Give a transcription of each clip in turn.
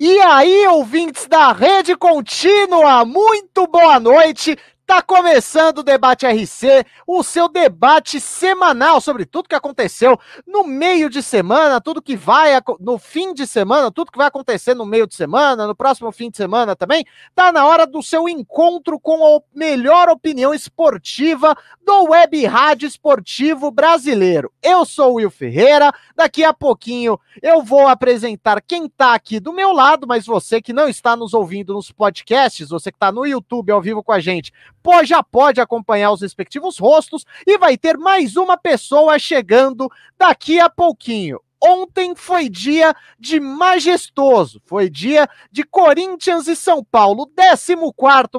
E aí, ouvintes da Rede Contínua, muito boa noite. Tá começando o Debate RC, o seu debate semanal sobre tudo que aconteceu no meio de semana, tudo que vai no fim de semana, tudo que vai acontecer no meio de semana, no próximo fim de semana também. Tá na hora do seu encontro com a melhor opinião esportiva do Web Rádio Esportivo Brasileiro. Eu sou o Will Ferreira, daqui a pouquinho eu vou apresentar quem tá aqui do meu lado, mas você que não está nos ouvindo nos podcasts, você que tá no YouTube ao vivo com a gente, pô, já pode acompanhar os respectivos rostos e vai ter mais uma pessoa chegando daqui a pouquinho. Ontem foi dia de majestoso, foi dia de Corinthians e São Paulo, 14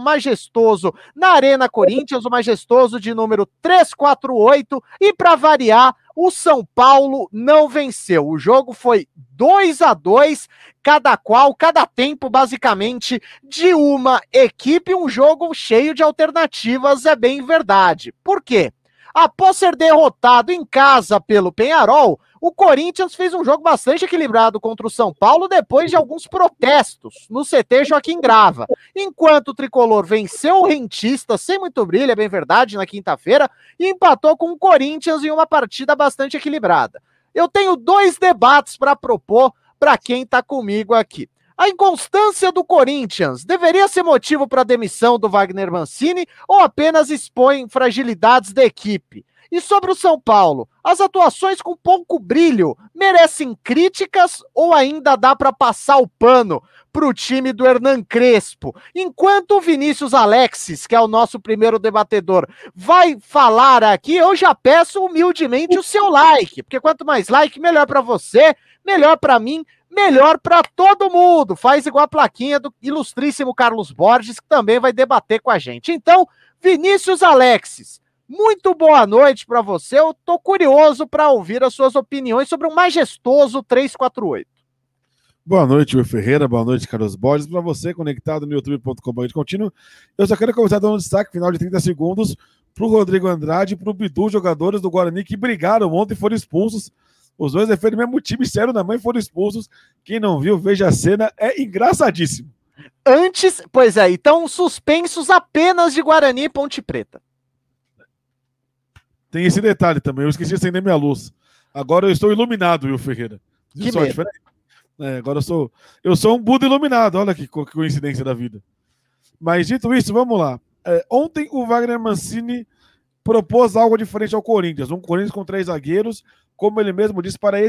majestoso na Arena Corinthians, o majestoso de número 348, e para variar, o São Paulo não venceu. O jogo foi 2 a 2 cada qual, cada tempo, basicamente, de uma equipe, um jogo cheio de alternativas, é bem verdade. Por quê? Após ser derrotado em casa pelo Penharol, o Corinthians fez um jogo bastante equilibrado contra o São Paulo depois de alguns protestos no CT Joaquim Grava. Enquanto o tricolor venceu o Rentista sem muito brilho, é bem verdade, na quinta-feira, e empatou com o Corinthians em uma partida bastante equilibrada. Eu tenho dois debates para propor para quem está comigo aqui. A inconstância do Corinthians deveria ser motivo para a demissão do Wagner Mancini ou apenas expõe fragilidades da equipe? E sobre o São Paulo, as atuações com pouco brilho merecem críticas ou ainda dá para passar o pano para o time do Hernan Crespo? Enquanto o Vinícius Alexis, que é o nosso primeiro debatedor, vai falar aqui, eu já peço humildemente o seu like, porque quanto mais like, melhor para você, melhor para mim, melhor para todo mundo. Faz igual a plaquinha do ilustríssimo Carlos Borges, que também vai debater com a gente. Então, Vinícius Alexis, muito boa noite para você. Eu estou curioso para ouvir as suas opiniões sobre o majestoso 348. Boa noite, Will Ferreira. Boa noite, Carlos Borges. Para você, conectado no youtube.com.br contínuo, eu só quero começar dando um destaque final de 30 segundos para o Rodrigo Andrade e para o Bidu, jogadores do Guarani que brigaram ontem e foram expulsos. Os dois defendem o mesmo time, sério na mãe, foram expulsos. Quem não viu, veja a cena, é engraçadíssimo. Antes, pois é, então suspensos apenas de Guarani e Ponte Preta. Tem esse detalhe também, eu esqueci de acender minha luz. Agora eu estou iluminado, Will Ferreira. Que só, é, agora eu sou, eu sou um Buda iluminado, olha que, que coincidência da vida. Mas dito isso, vamos lá. É, ontem o Wagner Mancini propôs algo diferente ao Corinthians. Um Corinthians com três zagueiros, como ele mesmo disse, para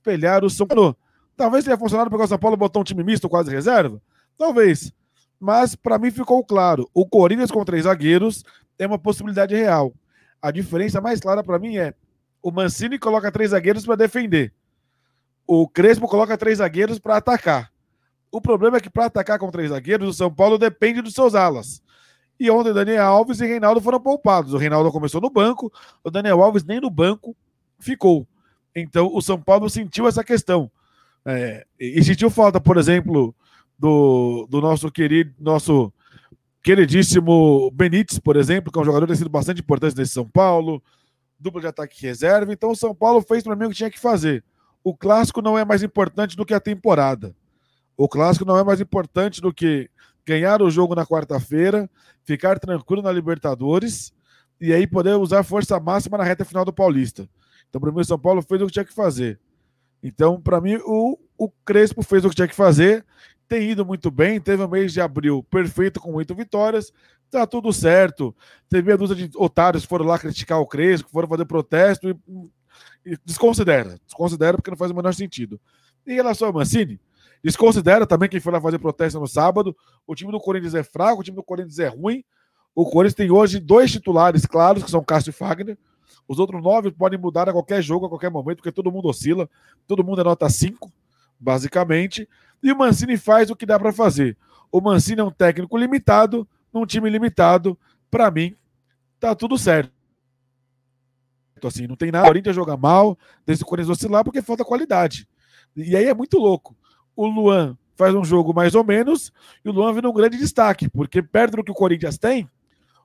espelhar o São Paulo. Talvez tenha funcionado porque o São Paulo botou um time misto, quase reserva. Talvez. Mas para mim ficou claro: o Corinthians com três zagueiros é uma possibilidade real. A diferença mais clara para mim é o Mancini coloca três zagueiros para defender. O Crespo coloca três zagueiros para atacar. O problema é que para atacar com três zagueiros, o São Paulo depende dos seus alas. E ontem Daniel Alves e Reinaldo foram poupados. O Reinaldo começou no banco, o Daniel Alves nem no banco ficou. Então o São Paulo sentiu essa questão. É, e sentiu falta, por exemplo, do, do nosso querido, nosso queridíssimo Benítez, por exemplo, que é um jogador que tem sido bastante importante nesse São Paulo, dupla de ataque reserva. Então o São Paulo fez para mim o que tinha que fazer. O clássico não é mais importante do que a temporada. O clássico não é mais importante do que ganhar o jogo na quarta-feira, ficar tranquilo na Libertadores e aí poder usar força máxima na reta final do Paulista. Então, para mim, o São Paulo fez o que tinha que fazer. Então, para mim, o, o Crespo fez o que tinha que fazer tem ido muito bem, teve um mês de abril perfeito com oito vitórias, tá tudo certo. Teve a dúzia de otários que foram lá criticar o Crespo, foram fazer protesto e, e desconsidera. Desconsidera porque não faz o menor sentido. Em relação ao Mancini, desconsidera também quem foi lá fazer protesto no sábado. O time do Corinthians é fraco, o time do Corinthians é ruim. O Corinthians tem hoje dois titulares claros, que são Cássio e Fagner. Os outros nove podem mudar a qualquer jogo, a qualquer momento, porque todo mundo oscila. Todo mundo é nota 5, basicamente. E o Mancini faz o que dá para fazer. O Mancini é um técnico limitado, num time limitado. Para mim, tá tudo certo. Assim, não tem nada. O Corinthians joga mal, desde o Corinthians oscilar, porque falta qualidade. E aí é muito louco. O Luan faz um jogo mais ou menos, e o Luan vira um grande destaque, porque perto do que o Corinthians tem,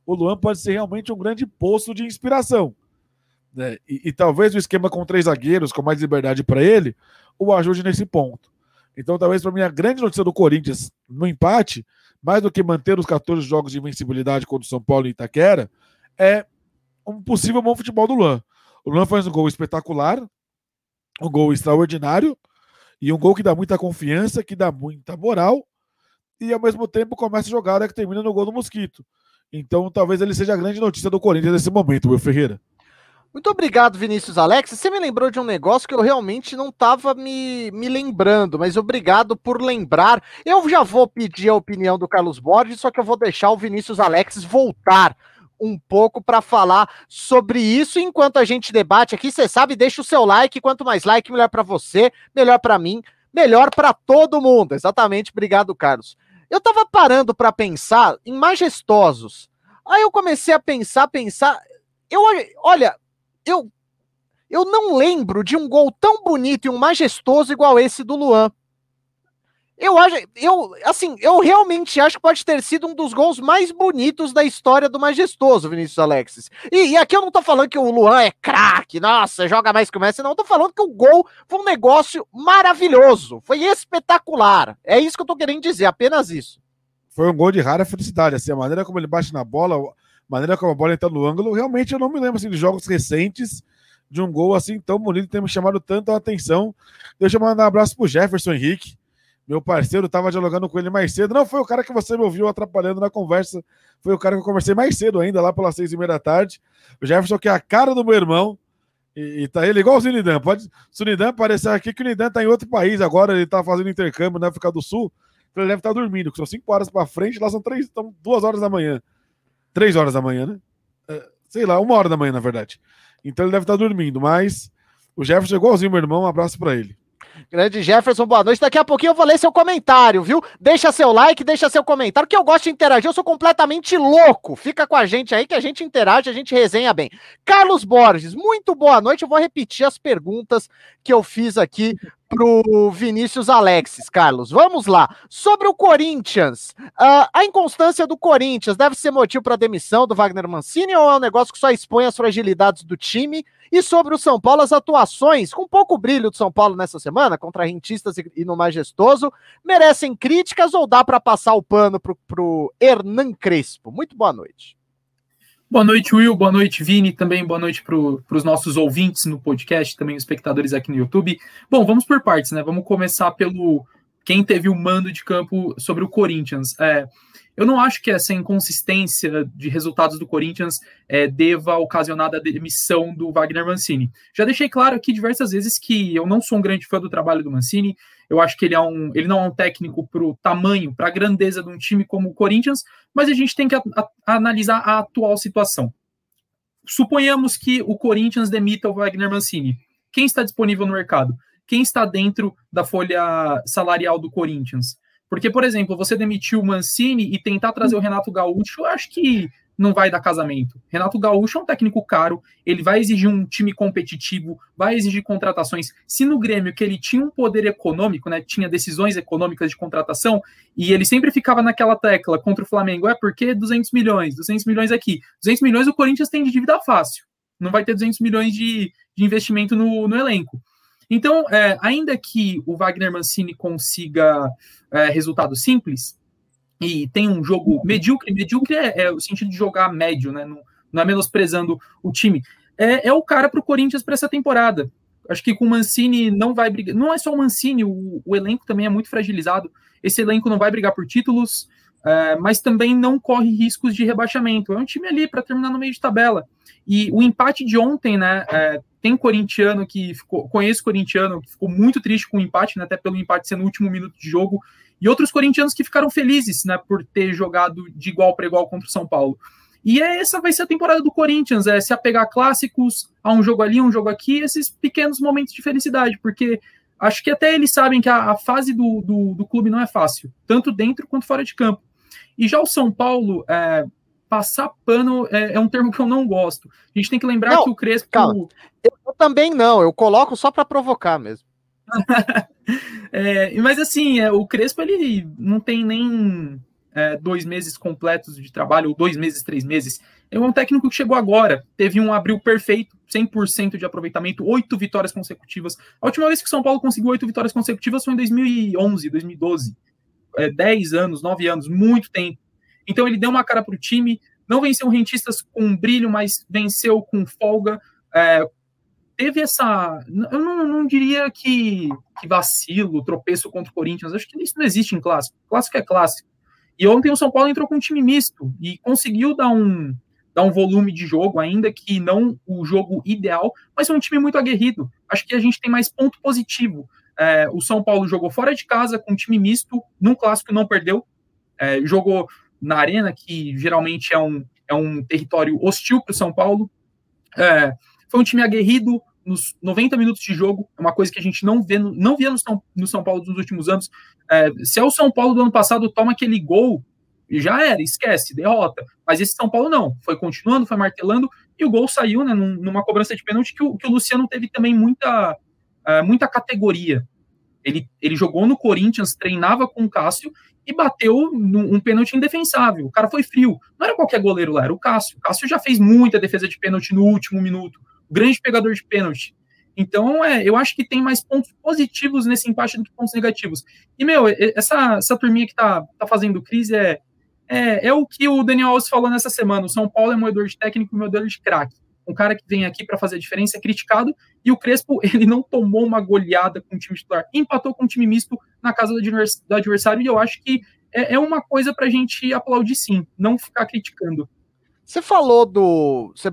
o Luan pode ser realmente um grande poço de inspiração. Né? E, e talvez o esquema com três zagueiros, com mais liberdade para ele, o ajude nesse ponto. Então, talvez para mim a grande notícia do Corinthians no empate, mais do que manter os 14 jogos de invencibilidade contra o São Paulo e Itaquera, é um possível bom futebol do Luan. O Luan faz um gol espetacular, um gol extraordinário e um gol que dá muita confiança, que dá muita moral e ao mesmo tempo começa a jogada que termina no gol do Mosquito. Então, talvez ele seja a grande notícia do Corinthians nesse momento, Will Ferreira. Muito obrigado, Vinícius Alex. Você me lembrou de um negócio que eu realmente não estava me, me lembrando, mas obrigado por lembrar. Eu já vou pedir a opinião do Carlos Borges, só que eu vou deixar o Vinícius Alex voltar um pouco para falar sobre isso enquanto a gente debate aqui. Você sabe, deixa o seu like. Quanto mais like, melhor para você, melhor para mim, melhor para todo mundo. Exatamente. Obrigado, Carlos. Eu tava parando para pensar em majestosos. Aí eu comecei a pensar, pensar. Eu, olha, eu, eu não lembro de um gol tão bonito e um majestoso igual esse do Luan. Eu acho, eu, assim, eu realmente acho que pode ter sido um dos gols mais bonitos da história do Majestoso, Vinícius Alexis. E, e aqui eu não tô falando que o Luan é craque, nossa, joga mais que o Messi, não. Eu tô falando que o gol foi um negócio maravilhoso, foi espetacular. É isso que eu tô querendo dizer, apenas isso. Foi um gol de rara felicidade, assim, a maneira como ele bate na bola, maneira como a bola entra no ângulo, realmente eu não me lembro, assim, de jogos recentes de um gol assim tão bonito, ter me chamado tanto a atenção. Deixa eu mandar um abraço pro Jefferson Henrique, meu parceiro estava dialogando com ele mais cedo. Não, foi o cara que você me ouviu atrapalhando na conversa. Foi o cara que eu conversei mais cedo ainda, lá pelas seis e meia da tarde. O Jefferson, que é a cara do meu irmão. E, e tá ele igual o Zinidan. Pode, se o Nidan aparecer aqui, que o Nidan tá em outro país agora, ele tá fazendo intercâmbio na África do Sul. Então ele deve estar tá dormindo, que são cinco horas para frente, lá são três, estão duas horas da manhã. Três horas da manhã, né? É, sei lá, uma hora da manhã, na verdade. Então ele deve estar dormindo, mas o Jefferson é igualzinho, meu irmão. Um abraço para ele. Grande Jefferson, boa noite. Daqui a pouquinho eu vou ler seu comentário, viu? Deixa seu like, deixa seu comentário, que eu gosto de interagir. Eu sou completamente louco. Fica com a gente aí que a gente interage, a gente resenha bem. Carlos Borges, muito boa noite. Eu vou repetir as perguntas que eu fiz aqui pro Vinícius Alexis, Carlos. Vamos lá. Sobre o Corinthians, uh, a inconstância do Corinthians deve ser motivo para a demissão do Wagner Mancini ou é um negócio que só expõe as fragilidades do time? E sobre o São Paulo, as atuações, com pouco brilho do São Paulo nessa semana, contra rentistas e, no Majestoso, merecem críticas ou dá para passar o pano pro, pro Hernan Crespo? Muito boa noite. Boa noite, Will. Boa noite, Vini. Também boa noite para os nossos ouvintes no podcast, também os espectadores aqui no YouTube. Bom, vamos por partes, né? Vamos começar pelo quem teve o mando de campo sobre o Corinthians. É, eu não acho que essa inconsistência de resultados do Corinthians é, deva ocasionar a demissão do Wagner Mancini. Já deixei claro aqui diversas vezes que eu não sou um grande fã do trabalho do Mancini. Eu acho que ele, é um, ele não é um técnico para o tamanho, para a grandeza de um time como o Corinthians, mas a gente tem que a, a, analisar a atual situação. Suponhamos que o Corinthians demita o Wagner Mancini. Quem está disponível no mercado? Quem está dentro da folha salarial do Corinthians? Porque, por exemplo, você demitir o Mancini e tentar trazer o Renato Gaúcho, eu acho que não vai dar casamento. Renato Gaúcho é um técnico caro, ele vai exigir um time competitivo, vai exigir contratações. Se no Grêmio, que ele tinha um poder econômico, né, tinha decisões econômicas de contratação, e ele sempre ficava naquela tecla contra o Flamengo, é porque 200 milhões, 200 milhões aqui. 200 milhões o Corinthians tem de dívida fácil. Não vai ter 200 milhões de, de investimento no, no elenco. Então, é, ainda que o Wagner Mancini consiga é, resultado simples e tem um jogo medíocre, medíocre é, é, o sentido de jogar médio, né? Não, não é menosprezando o time. É, é o cara para o Corinthians para essa temporada. Acho que com o Mancini não vai brigar. Não é só o Mancini, o, o elenco também é muito fragilizado. Esse elenco não vai brigar por títulos, é, mas também não corre riscos de rebaixamento. É um time ali para terminar no meio de tabela. E o empate de ontem, né? Tem corintiano que ficou, conheço corintiano que ficou muito triste com o empate, né, até pelo empate ser no último minuto de jogo, e outros corintianos que ficaram felizes, né, por ter jogado de igual para igual contra o São Paulo. E é, essa vai ser a temporada do Corinthians, é se apegar a clássicos, a um jogo ali, um jogo aqui, esses pequenos momentos de felicidade, porque acho que até eles sabem que a, a fase do, do, do, clube não é fácil, tanto dentro quanto fora de campo. E já o São Paulo, é, passar pano é, é, um termo que eu não gosto. A gente tem que lembrar não, que o Crespo. Calma. Eu também não, eu coloco só para provocar mesmo. é, mas assim, é, o Crespo ele não tem nem é, dois meses completos de trabalho, ou dois meses, três meses. É um técnico que chegou agora, teve um abril perfeito, 100% de aproveitamento, oito vitórias consecutivas. A última vez que o São Paulo conseguiu oito vitórias consecutivas foi em 2011, 2012. É, 10 anos, 9 anos, muito tempo. Então ele deu uma cara para o time, não venceu rentistas com brilho, mas venceu com folga. É, teve essa. Eu não, não diria que, que, vacilo, tropeço contra o Corinthians. Acho que isso não existe em clássico. Clássico é clássico. E ontem o São Paulo entrou com um time misto e conseguiu dar um, dar um volume de jogo, ainda que não o jogo ideal, mas é um time muito aguerrido. Acho que a gente tem mais ponto positivo. É, o São Paulo jogou fora de casa com um time misto, num clássico não perdeu. É, jogou na arena, que geralmente é um, é um território hostil para o São Paulo. É, foi um time aguerrido, nos 90 minutos de jogo, é uma coisa que a gente não vê no, não via no São, no São Paulo nos últimos anos. É, se é o São Paulo do ano passado toma aquele gol, já era, esquece, derrota. Mas esse São Paulo não, foi continuando, foi martelando, e o gol saiu né, numa cobrança de pênalti que o, que o Luciano teve também muita, é, muita categoria. Ele, ele jogou no Corinthians, treinava com o Cássio e bateu num, um pênalti indefensável. O cara foi frio. Não era qualquer goleiro lá, era o Cássio. O Cássio já fez muita defesa de pênalti no último minuto grande pegador de pênalti. Então, é, eu acho que tem mais pontos positivos nesse empate do que pontos negativos. E, meu, essa, essa turminha que tá, tá fazendo crise é, é, é o que o Daniel Alves falou nessa semana. O São Paulo é moedor de técnico e moedor de craque. Um cara que vem aqui para fazer a diferença é criticado, e o Crespo, ele não tomou uma goleada com o time titular, empatou com o time misto na casa do adversário, e eu acho que é, é uma coisa para a gente aplaudir sim, não ficar criticando. Você falou do. Você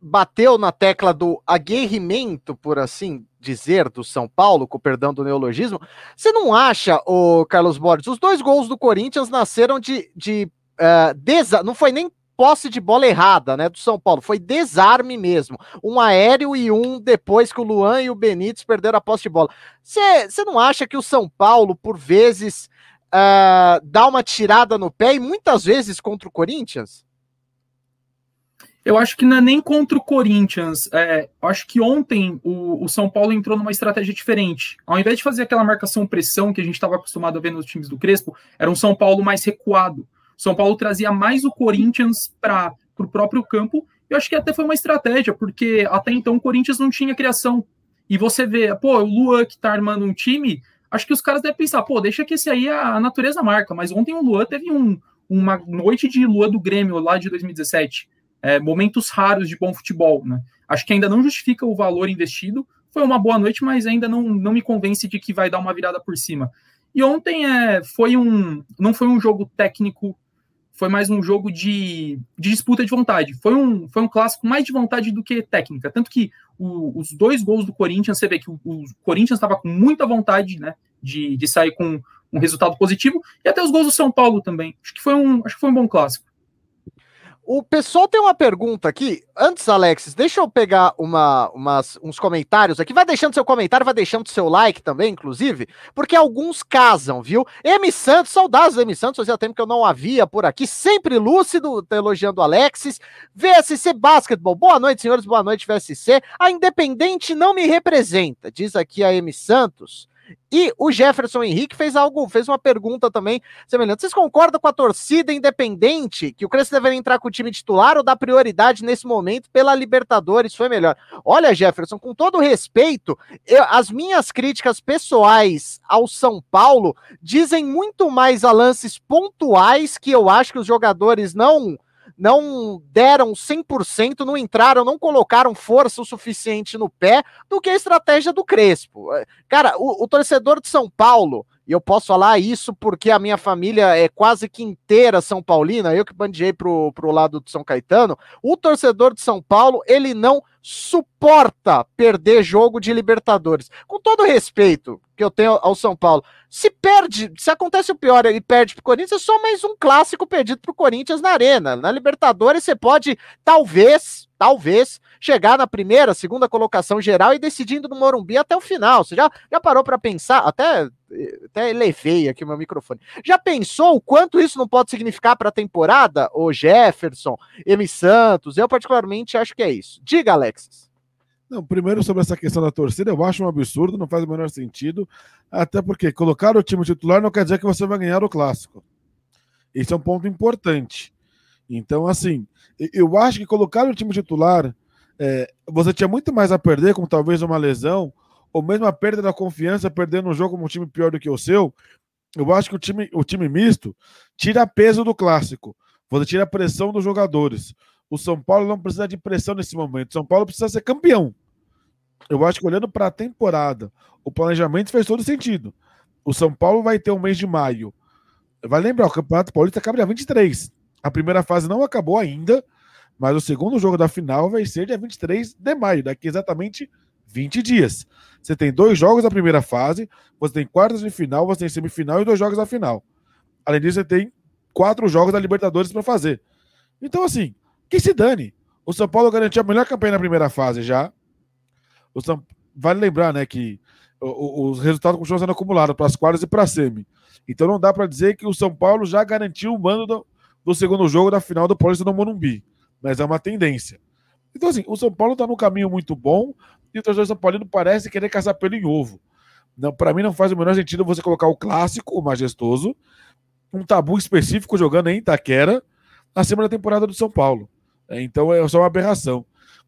bateu na tecla do aguerrimento, por assim dizer, do São Paulo, com perdão do neologismo. Você não acha, o Carlos Borges, os dois gols do Corinthians nasceram de, de uh, desa não foi nem posse de bola errada, né, do São Paulo, foi desarme mesmo, um aéreo e um depois que o Luan e o Benítez perderam a posse de bola. Você não acha que o São Paulo, por vezes, uh, dá uma tirada no pé e muitas vezes contra o Corinthians? Eu acho que não é nem contra o Corinthians. É, acho que ontem o, o, São Paulo entrou numa estratégia diferente. Ao invés de fazer aquela marcação-pressão que a gente estava acostumado a ver nos times do Crespo, era um São Paulo mais recuado. São Paulo trazia mais o Corinthians para o próprio campo. Eu acho que até foi uma estratégia, porque até então o Corinthians não tinha criação. E você vê, pô, o Luan que tá armando um time, acho que os caras devem pensar, pô, deixa que esse aí a natureza marca. Mas ontem o Luan teve um, uma noite de Lua do Grêmio lá de 2017 é, momentos raros de bom futebol. Né? Acho que ainda não justifica o valor investido. Foi uma boa noite, mas ainda não, não me convence de que vai dar uma virada por cima. E ontem é, foi um, não foi um jogo técnico, foi mais um jogo de, de disputa de vontade. Foi um, foi um clássico mais de vontade do que técnica. Tanto que o, os dois gols do Corinthians, você vê que o, o Corinthians estava com muita vontade né, de, de sair com um resultado positivo, e até os gols do São Paulo também. Acho que foi um, acho que foi um bom clássico. O pessoal tem uma pergunta aqui. Antes, Alexis, deixa eu pegar uma, umas, uns comentários aqui. Vai deixando seu comentário, vai deixando seu like também, inclusive, porque alguns casam, viu? M Santos, saudades do M Santos, fazia tempo que eu não havia por aqui. Sempre lúcido, tá elogiando Alexis. VSC Basketball, boa noite, senhores, boa noite, VSC. A Independente não me representa, diz aqui a M Santos. E o Jefferson Henrique fez algo, fez uma pergunta também semelhante. Vocês concordam com a torcida independente que o Crespo deveria entrar com o time titular ou dar prioridade nesse momento pela Libertadores? Foi melhor. Olha, Jefferson, com todo respeito, eu, as minhas críticas pessoais ao São Paulo dizem muito mais a lances pontuais que eu acho que os jogadores não não deram 100%, não entraram, não colocaram força o suficiente no pé do que a estratégia do Crespo. Cara, o, o torcedor de São Paulo, e eu posso falar isso porque a minha família é quase que inteira São Paulina, eu que bandiei pro, pro lado de São Caetano, o torcedor de São Paulo, ele não suporta perder jogo de Libertadores. Com todo respeito que eu tenho ao São Paulo, se perde, se acontece o pior e perde pro Corinthians, é só mais um clássico perdido pro Corinthians na Arena. Na Libertadores você pode, talvez, talvez, chegar na primeira, segunda colocação geral e decidindo no Morumbi até o final. Você já, já parou para pensar? Até, até elevei aqui o meu microfone. Já pensou o quanto isso não pode significar para a temporada? O Jefferson, M. Santos, eu particularmente acho que é isso. Diga, Alexis. Não, primeiro sobre essa questão da torcida, eu acho um absurdo, não faz o menor sentido, até porque colocar o time titular não quer dizer que você vai ganhar o clássico. Esse é um ponto importante. Então, assim, eu acho que colocar no time titular, é, você tinha muito mais a perder, com talvez uma lesão, ou mesmo a perda da confiança, perdendo um jogo com um time pior do que o seu. Eu acho que o time, o time misto tira peso do clássico. Você tira a pressão dos jogadores. O São Paulo não precisa de pressão nesse momento. O São Paulo precisa ser campeão. Eu acho que olhando para a temporada, o planejamento fez todo sentido. O São Paulo vai ter um mês de maio. Vai lembrar, o Campeonato Paulista acaba dia 23. A primeira fase não acabou ainda, mas o segundo jogo da final vai ser dia 23 de maio, daqui exatamente 20 dias. Você tem dois jogos da primeira fase, você tem quartas de final, você tem semifinal e dois jogos da final. Além disso, você tem quatro jogos da Libertadores para fazer. Então, assim, que se dane. O São Paulo garantiu a melhor campanha na primeira fase já. O São... Vale lembrar, né, que os resultados continuam sendo acumulados para as quartas e para a semi. Então não dá para dizer que o São Paulo já garantiu o mando do, do segundo jogo da final do Paulista no Morumbi. Mas é uma tendência. Então, assim, o São Paulo está num caminho muito bom e o torcedor São Paulino parece querer caçar pelo em ovo. Para mim não faz o menor sentido você colocar o clássico, o majestoso, um tabu específico jogando em Itaquera, acima da temporada do São Paulo. É, então é só uma aberração.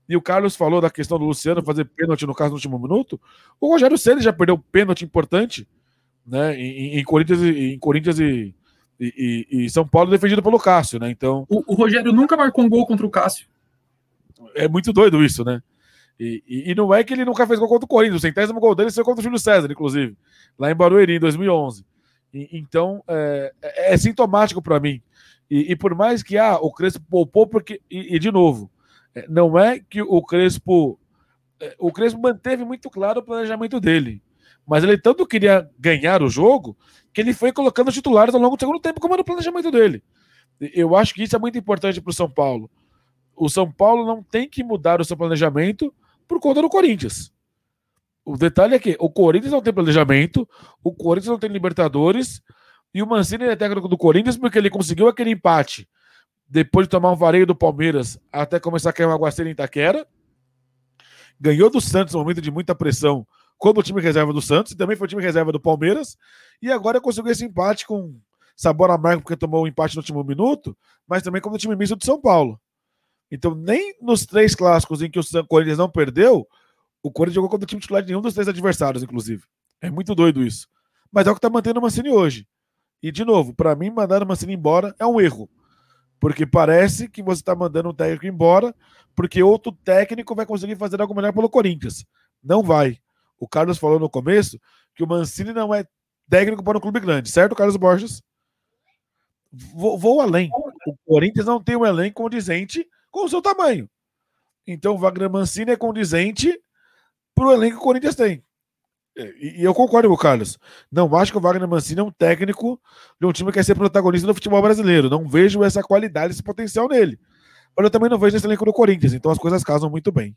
E o Carlos falou da questão do Luciano fazer pênalti no caso no último minuto. O Rogério Ceni já perdeu pênalti importante, né? Em, em Corinthians, em Corinthians e, e, e, São Paulo defendido pelo Cássio, né? Então o, o, Rogério nunca marcou um gol contra o Cássio. É muito doido isso, né? E, e, não é que ele nunca fez gol contra o Corinthians. O centésimo gol dele foi contra o Júlio César, inclusive, lá em Barueri, em 2011. então é, é, é sintomático para mim. E, por mais que ah, o Crespo poupou, porque. e de novo, é, não é que o Crespo. É, o Crespo manteve muito claro o planejamento dele. Mas ele tanto queria ganhar o jogo que ele foi colocando titulares ao longo do segundo tempo, como era o planejamento dele. Eu acho que isso é muito importante para o São Paulo. O São Paulo não tem que mudar o seu planejamento por conta do Corinthians. O detalhe é que o Corinthians não tem planejamento, o Corinthians não tem Libertadores, e o Mancini é técnico do Corinthians porque ele conseguiu aquele empate depois de tomar um vareio do Palmeiras até começar a cair uma aguaceira em Itaquera. Ganhou do Santos no momento de muita pressão, como o time reserva do Santos, e também foi o time reserva do Palmeiras. E agora conseguiu esse empate com sabor amargo, porque tomou o um empate no último minuto, mas também como o time misto de São Paulo. Então, nem nos três clássicos em que o Corinthians não perdeu, o Corinthians jogou contra o time titular de nenhum dos três adversários, inclusive. É muito doido isso. Mas é o que está mantendo o Mancini hoje. E, de novo, para mim, mandar o Mancini embora é um erro. Porque parece que você está mandando um técnico embora, porque outro técnico vai conseguir fazer algo melhor pelo Corinthians. Não vai. O Carlos falou no começo que o Mancini não é técnico para um clube grande, certo, Carlos Borges? Vou, vou além. O Corinthians não tem um elenco condizente com o seu tamanho. Então o Wagner Mancini é condizente para o elenco que o Corinthians tem. E, eu concordo com o Carlos. Não acho que o Wagner Mancini é um técnico de um time que quer ser protagonista do futebol brasileiro. Não vejo essa qualidade, esse potencial nele. Mas eu também não vejo esse elenco do Corinthians, então as coisas casam muito bem.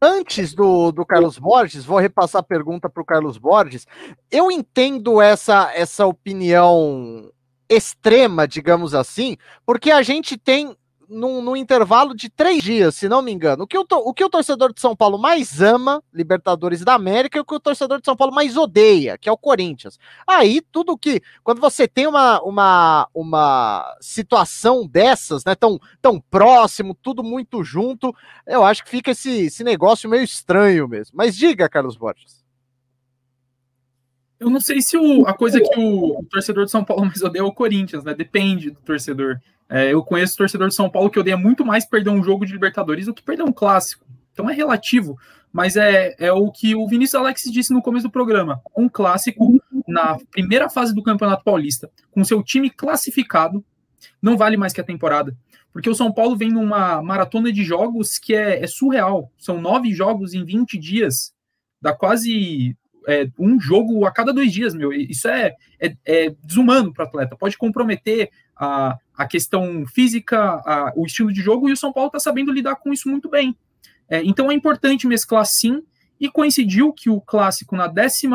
Antes do, do Carlos Borges, vou repassar a pergunta para o Carlos Borges. Eu entendo essa, essa opinião extrema, digamos assim, porque a gente tem num, num, intervalo de três dias, se não me engano. O que, o, o que o torcedor de São Paulo mais ama, Libertadores da América, e o que o torcedor de São Paulo mais odeia, que é o Corinthians. Aí, tudo que. Quando você tem uma, uma, uma situação dessas, né, tão, tão próximo, tudo muito junto, eu acho que fica esse, esse negócio meio estranho mesmo. Mas diga, Carlos Borges. Eu não sei se o, a coisa que o, o torcedor de São Paulo mais odeia é o Corinthians, né? Depende do torcedor. É, eu conheço torcedor de São Paulo que odeia muito mais perder um jogo de Libertadores do que perder um clássico. Então é relativo, mas é, é o que o Vinícius Alex disse no começo do programa. Um clássico na primeira fase do Campeonato Paulista, com seu time classificado, não vale mais que a temporada. Porque o São Paulo vem numa maratona de jogos que é, é surreal. São nove jogos em 20 dias. Dá quase é, um jogo a cada dois dias, meu. Isso é, é, é desumano para o atleta. Pode comprometer a, a questão física, a, o estilo de jogo, e o São Paulo está sabendo lidar com isso muito bem. É, então é importante mesclar sim, e coincidiu que o clássico na 11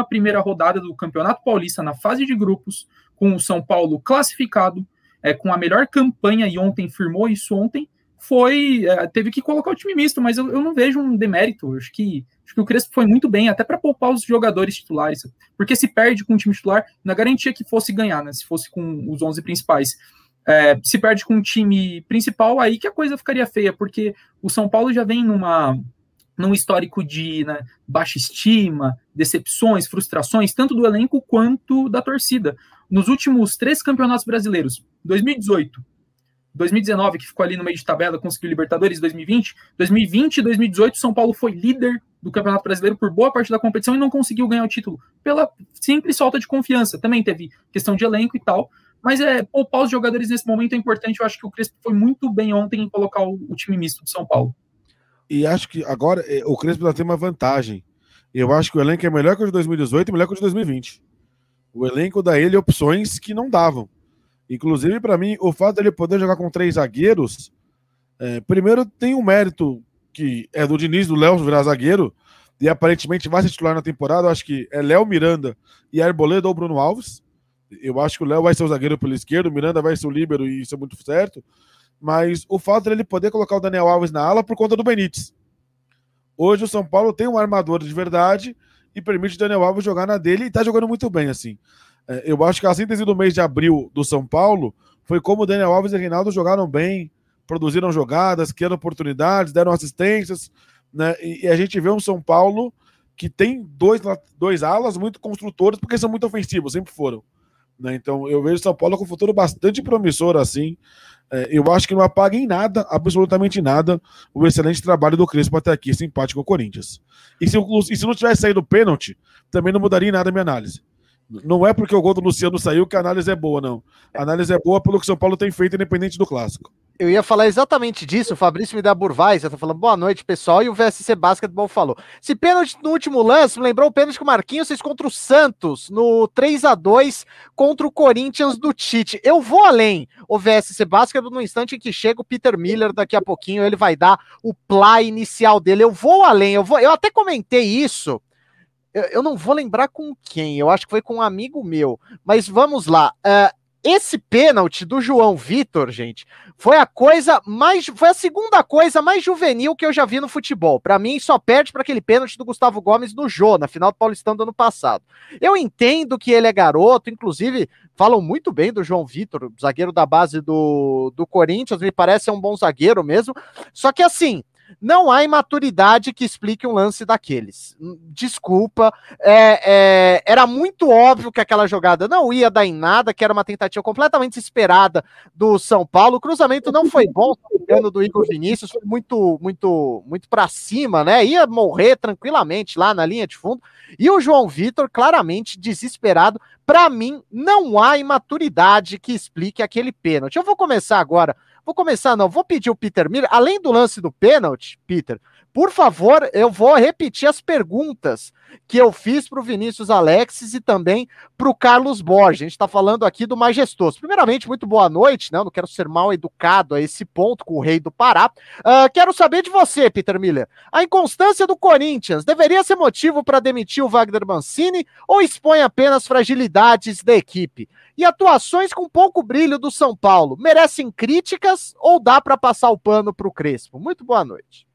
rodada do Campeonato Paulista, na fase de grupos, com o São Paulo classificado, é, com a melhor campanha, e ontem firmou isso ontem, foi é, teve que colocar o time misto, mas eu, eu não vejo um demérito. Acho que acho que o Crespo foi muito bem, até para poupar os jogadores titulares, porque se perde com o time titular, na garantia que fosse ganhar, né? Se fosse com os 11 principais. É, se perde com o time principal, aí que a coisa ficaria feia, porque o São Paulo já vem numa num histórico de né, baixa estima, decepções, frustrações, tanto do elenco quanto da torcida. Nos últimos três campeonatos brasileiros, 2018, 2019, que ficou ali no meio de tabela, conseguiu Libertadores 2020. 2020 e 2018, São Paulo foi líder do Campeonato Brasileiro por boa parte da competição e não conseguiu ganhar o título pela simples falta de confiança. Também teve questão de elenco e tal. Mas é poupar os jogadores nesse momento é importante. Eu acho que o Crespo foi muito bem ontem em colocar o, o time misto de São Paulo. E acho que agora é, o Crespo já tem uma vantagem. Eu acho que o elenco é melhor que o de 2018 e melhor que o de 2020. O elenco dá ele opções que não davam. Inclusive, para mim, o fato dele poder jogar com três zagueiros, é, primeiro tem um mérito que é do Diniz, do Léo virar zagueiro, e aparentemente vai se titular na temporada. Eu acho que é Léo Miranda e Arboleda ou Bruno Alves. Eu acho que o Léo vai ser o zagueiro pelo esquerdo, o Miranda vai ser o líbero e isso é muito certo. Mas o fato dele poder colocar o Daniel Alves na ala por conta do Benítez. Hoje o São Paulo tem um armador de verdade e permite o Daniel Alves jogar na dele e tá jogando muito bem, assim. É, eu acho que a síntese do mês de abril do São Paulo foi como o Daniel Alves e o Reinaldo jogaram bem, produziram jogadas, criaram oportunidades, deram assistências, né? E, a gente vê um São Paulo que tem dois, dois alas muito construtores, porque são muito ofensivos, sempre foram. Né? Então eu vejo São Paulo com um futuro bastante promissor, assim. É, eu acho que não apaga em nada, absolutamente nada, o excelente trabalho do Crespo até aqui, simpático ao Corinthians. E se, e se não tivesse saído o pênalti, também não mudaria nada a minha análise. Não é porque o gol do Luciano saiu que a análise é boa, não. A análise é boa pelo que o São Paulo tem feito, independente do clássico. Eu ia falar exatamente disso, o Fabrício me dá burvais, tô falando boa noite, pessoal, e o VSC Basketball falou. Se pênalti no último lance, me lembrou o pênalti que o Marquinhos fez contra o Santos, no 3 a 2 contra o Corinthians do Tite. Eu vou além, o VSC Basketball, no instante em que chega o Peter Miller, daqui a pouquinho ele vai dar o play inicial dele. Eu vou além, eu, vou, eu até comentei isso eu, eu, não vou lembrar com quem, eu acho que foi com um amigo meu, mas vamos lá. Uh, esse pênalti do João Vitor, gente, foi a coisa mais. Foi a segunda coisa mais juvenil que eu já vi no futebol. Para mim, só perde para aquele pênalti do Gustavo Gomes no Jô, na final do Paulistão do ano passado. Eu entendo que ele é garoto, inclusive falam muito bem do João Vitor, zagueiro da base do, do Corinthians, me parece um bom zagueiro mesmo. Só que assim, não há imaturidade que explique um lance daqueles. Desculpa, é, é, era muito óbvio que aquela jogada não ia dar em nada, que era uma tentativa completamente esperada do São Paulo. O cruzamento não foi bom, engano, do Igor Vinícius, foi muito, muito, muito para cima, né? Ia morrer tranquilamente lá na linha de fundo. E o João Vitor, claramente desesperado. Para mim, não há imaturidade que explique aquele pênalti. Eu vou começar agora Vou começar, não. Vou pedir o Peter Miller, além do lance do pênalti, Peter, por favor, eu vou repetir as perguntas que eu fiz para o Vinícius Alexis e também para o Carlos Borges. A gente está falando aqui do majestoso. Primeiramente, muito boa noite, né? Não quero ser mal educado a esse ponto com o rei do Pará. Uh, quero saber de você, Peter Miller. A inconstância do Corinthians deveria ser motivo para demitir o Wagner Mancini ou expõe apenas fragilidades da equipe? E atuações com pouco brilho do São Paulo merecem críticas ou dá para passar o pano para o Crespo? Muito boa noite.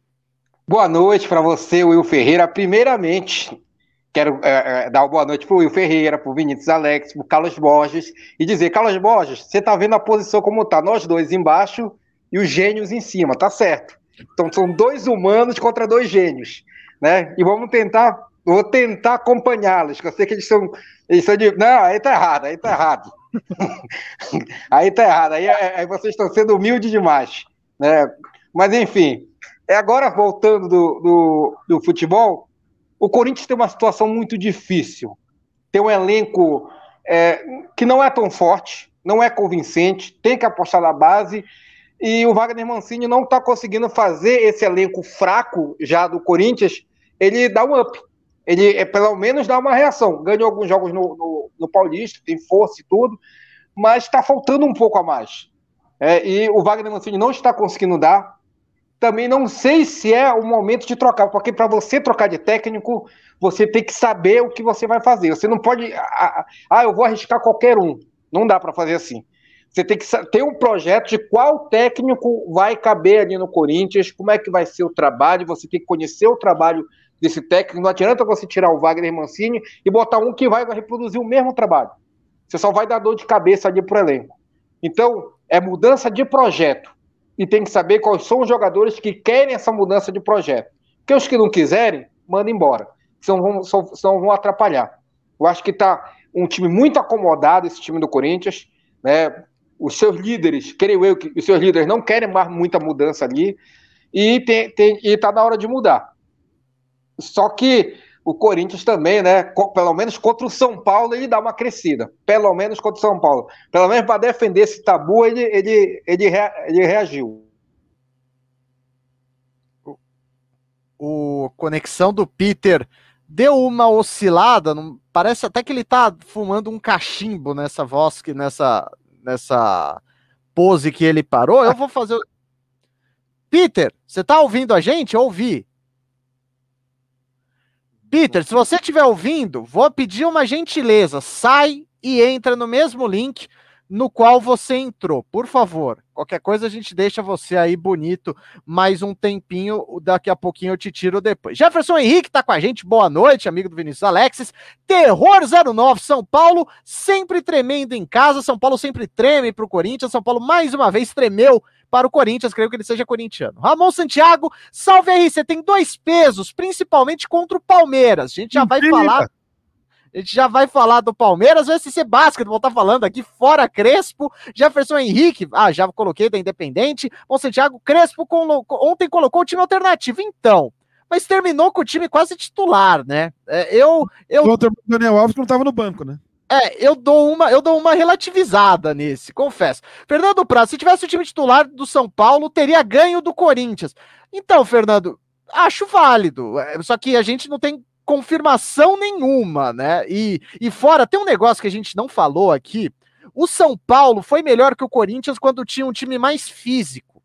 Boa noite para você, Will Ferreira. Primeiramente, quero é, é, dar uma boa noite para o Will Ferreira, para o Vinícius Alex, para o Carlos Borges e dizer: Carlos Borges, você está vendo a posição como está? Nós dois embaixo e os gênios em cima, tá certo. Então são dois humanos contra dois gênios, né? E vamos tentar, vou tentar acompanhá-los, que eu sei que eles são, eles são de. Não, aí tá errado, aí tá errado. aí tá errado, aí, aí vocês estão sendo humildes demais, né? Mas enfim, é agora voltando do, do, do futebol, o Corinthians tem uma situação muito difícil. Tem um elenco é, que não é tão forte, não é convincente, tem que apostar na base. E o Wagner Mancini não está conseguindo fazer esse elenco fraco já do Corinthians, ele dá um up. Ele é, pelo menos dá uma reação. Ganhou alguns jogos no, no, no Paulista, tem força e tudo, mas está faltando um pouco a mais. É, e o Wagner Mancini não está conseguindo dar também não sei se é o momento de trocar, porque para você trocar de técnico, você tem que saber o que você vai fazer. Você não pode. Ah, eu vou arriscar qualquer um. Não dá para fazer assim. Você tem que ter um projeto de qual técnico vai caber ali no Corinthians, como é que vai ser o trabalho, você tem que conhecer o trabalho desse técnico. Não adianta você tirar o Wagner Mancini e botar um que vai reproduzir o mesmo trabalho. Você só vai dar dor de cabeça ali pro elenco. Então, é mudança de projeto. E tem que saber quais são os jogadores que querem essa mudança de projeto. Porque os que não quiserem, manda embora. Senão vão, senão vão atrapalhar. Eu acho que está um time muito acomodado, esse time do Corinthians. Né? Os seus líderes, creio eu que os seus líderes não querem mais muita mudança ali. E está na hora de mudar. Só que o Corinthians também, né? Pelo menos contra o São Paulo, ele dá uma crescida. Pelo menos contra o São Paulo. Pelo menos para defender esse tabu, ele, ele, ele, ele reagiu. O conexão do Peter deu uma oscilada. Não, parece até que ele tá fumando um cachimbo nessa voz, que nessa, nessa pose que ele parou. Eu vou fazer. Peter, você tá ouvindo a gente? Ouvi. Peter, se você estiver ouvindo, vou pedir uma gentileza. Sai e entra no mesmo link no qual você entrou, por favor. Qualquer coisa a gente deixa você aí bonito mais um tempinho, daqui a pouquinho eu te tiro depois. Jefferson Henrique tá com a gente, boa noite, amigo do Vinícius Alexis. Terror 09, São Paulo sempre tremendo em casa, São Paulo sempre treme pro Corinthians, São Paulo mais uma vez tremeu para o Corinthians, creio que ele seja corintiano. Ramon Santiago, salve aí, você tem dois pesos, principalmente contra o Palmeiras. A gente já vai falar. A gente já vai falar do Palmeiras, o SC Basket, vou estar falando aqui, fora Crespo, Jefferson Henrique, ah, já coloquei da Independente, Bom Santiago, Crespo colocou, ontem colocou o time alternativo, então, mas terminou com o time quase titular, né? É, eu, eu... O Daniel Alves não estava no banco, né? É, eu dou uma, eu dou uma relativizada nesse, confesso. Fernando Prado, se tivesse o time titular do São Paulo, teria ganho do Corinthians. Então, Fernando, acho válido. É, só que a gente não tem confirmação nenhuma, né? E, e fora, tem um negócio que a gente não falou aqui. O São Paulo foi melhor que o Corinthians quando tinha um time mais físico.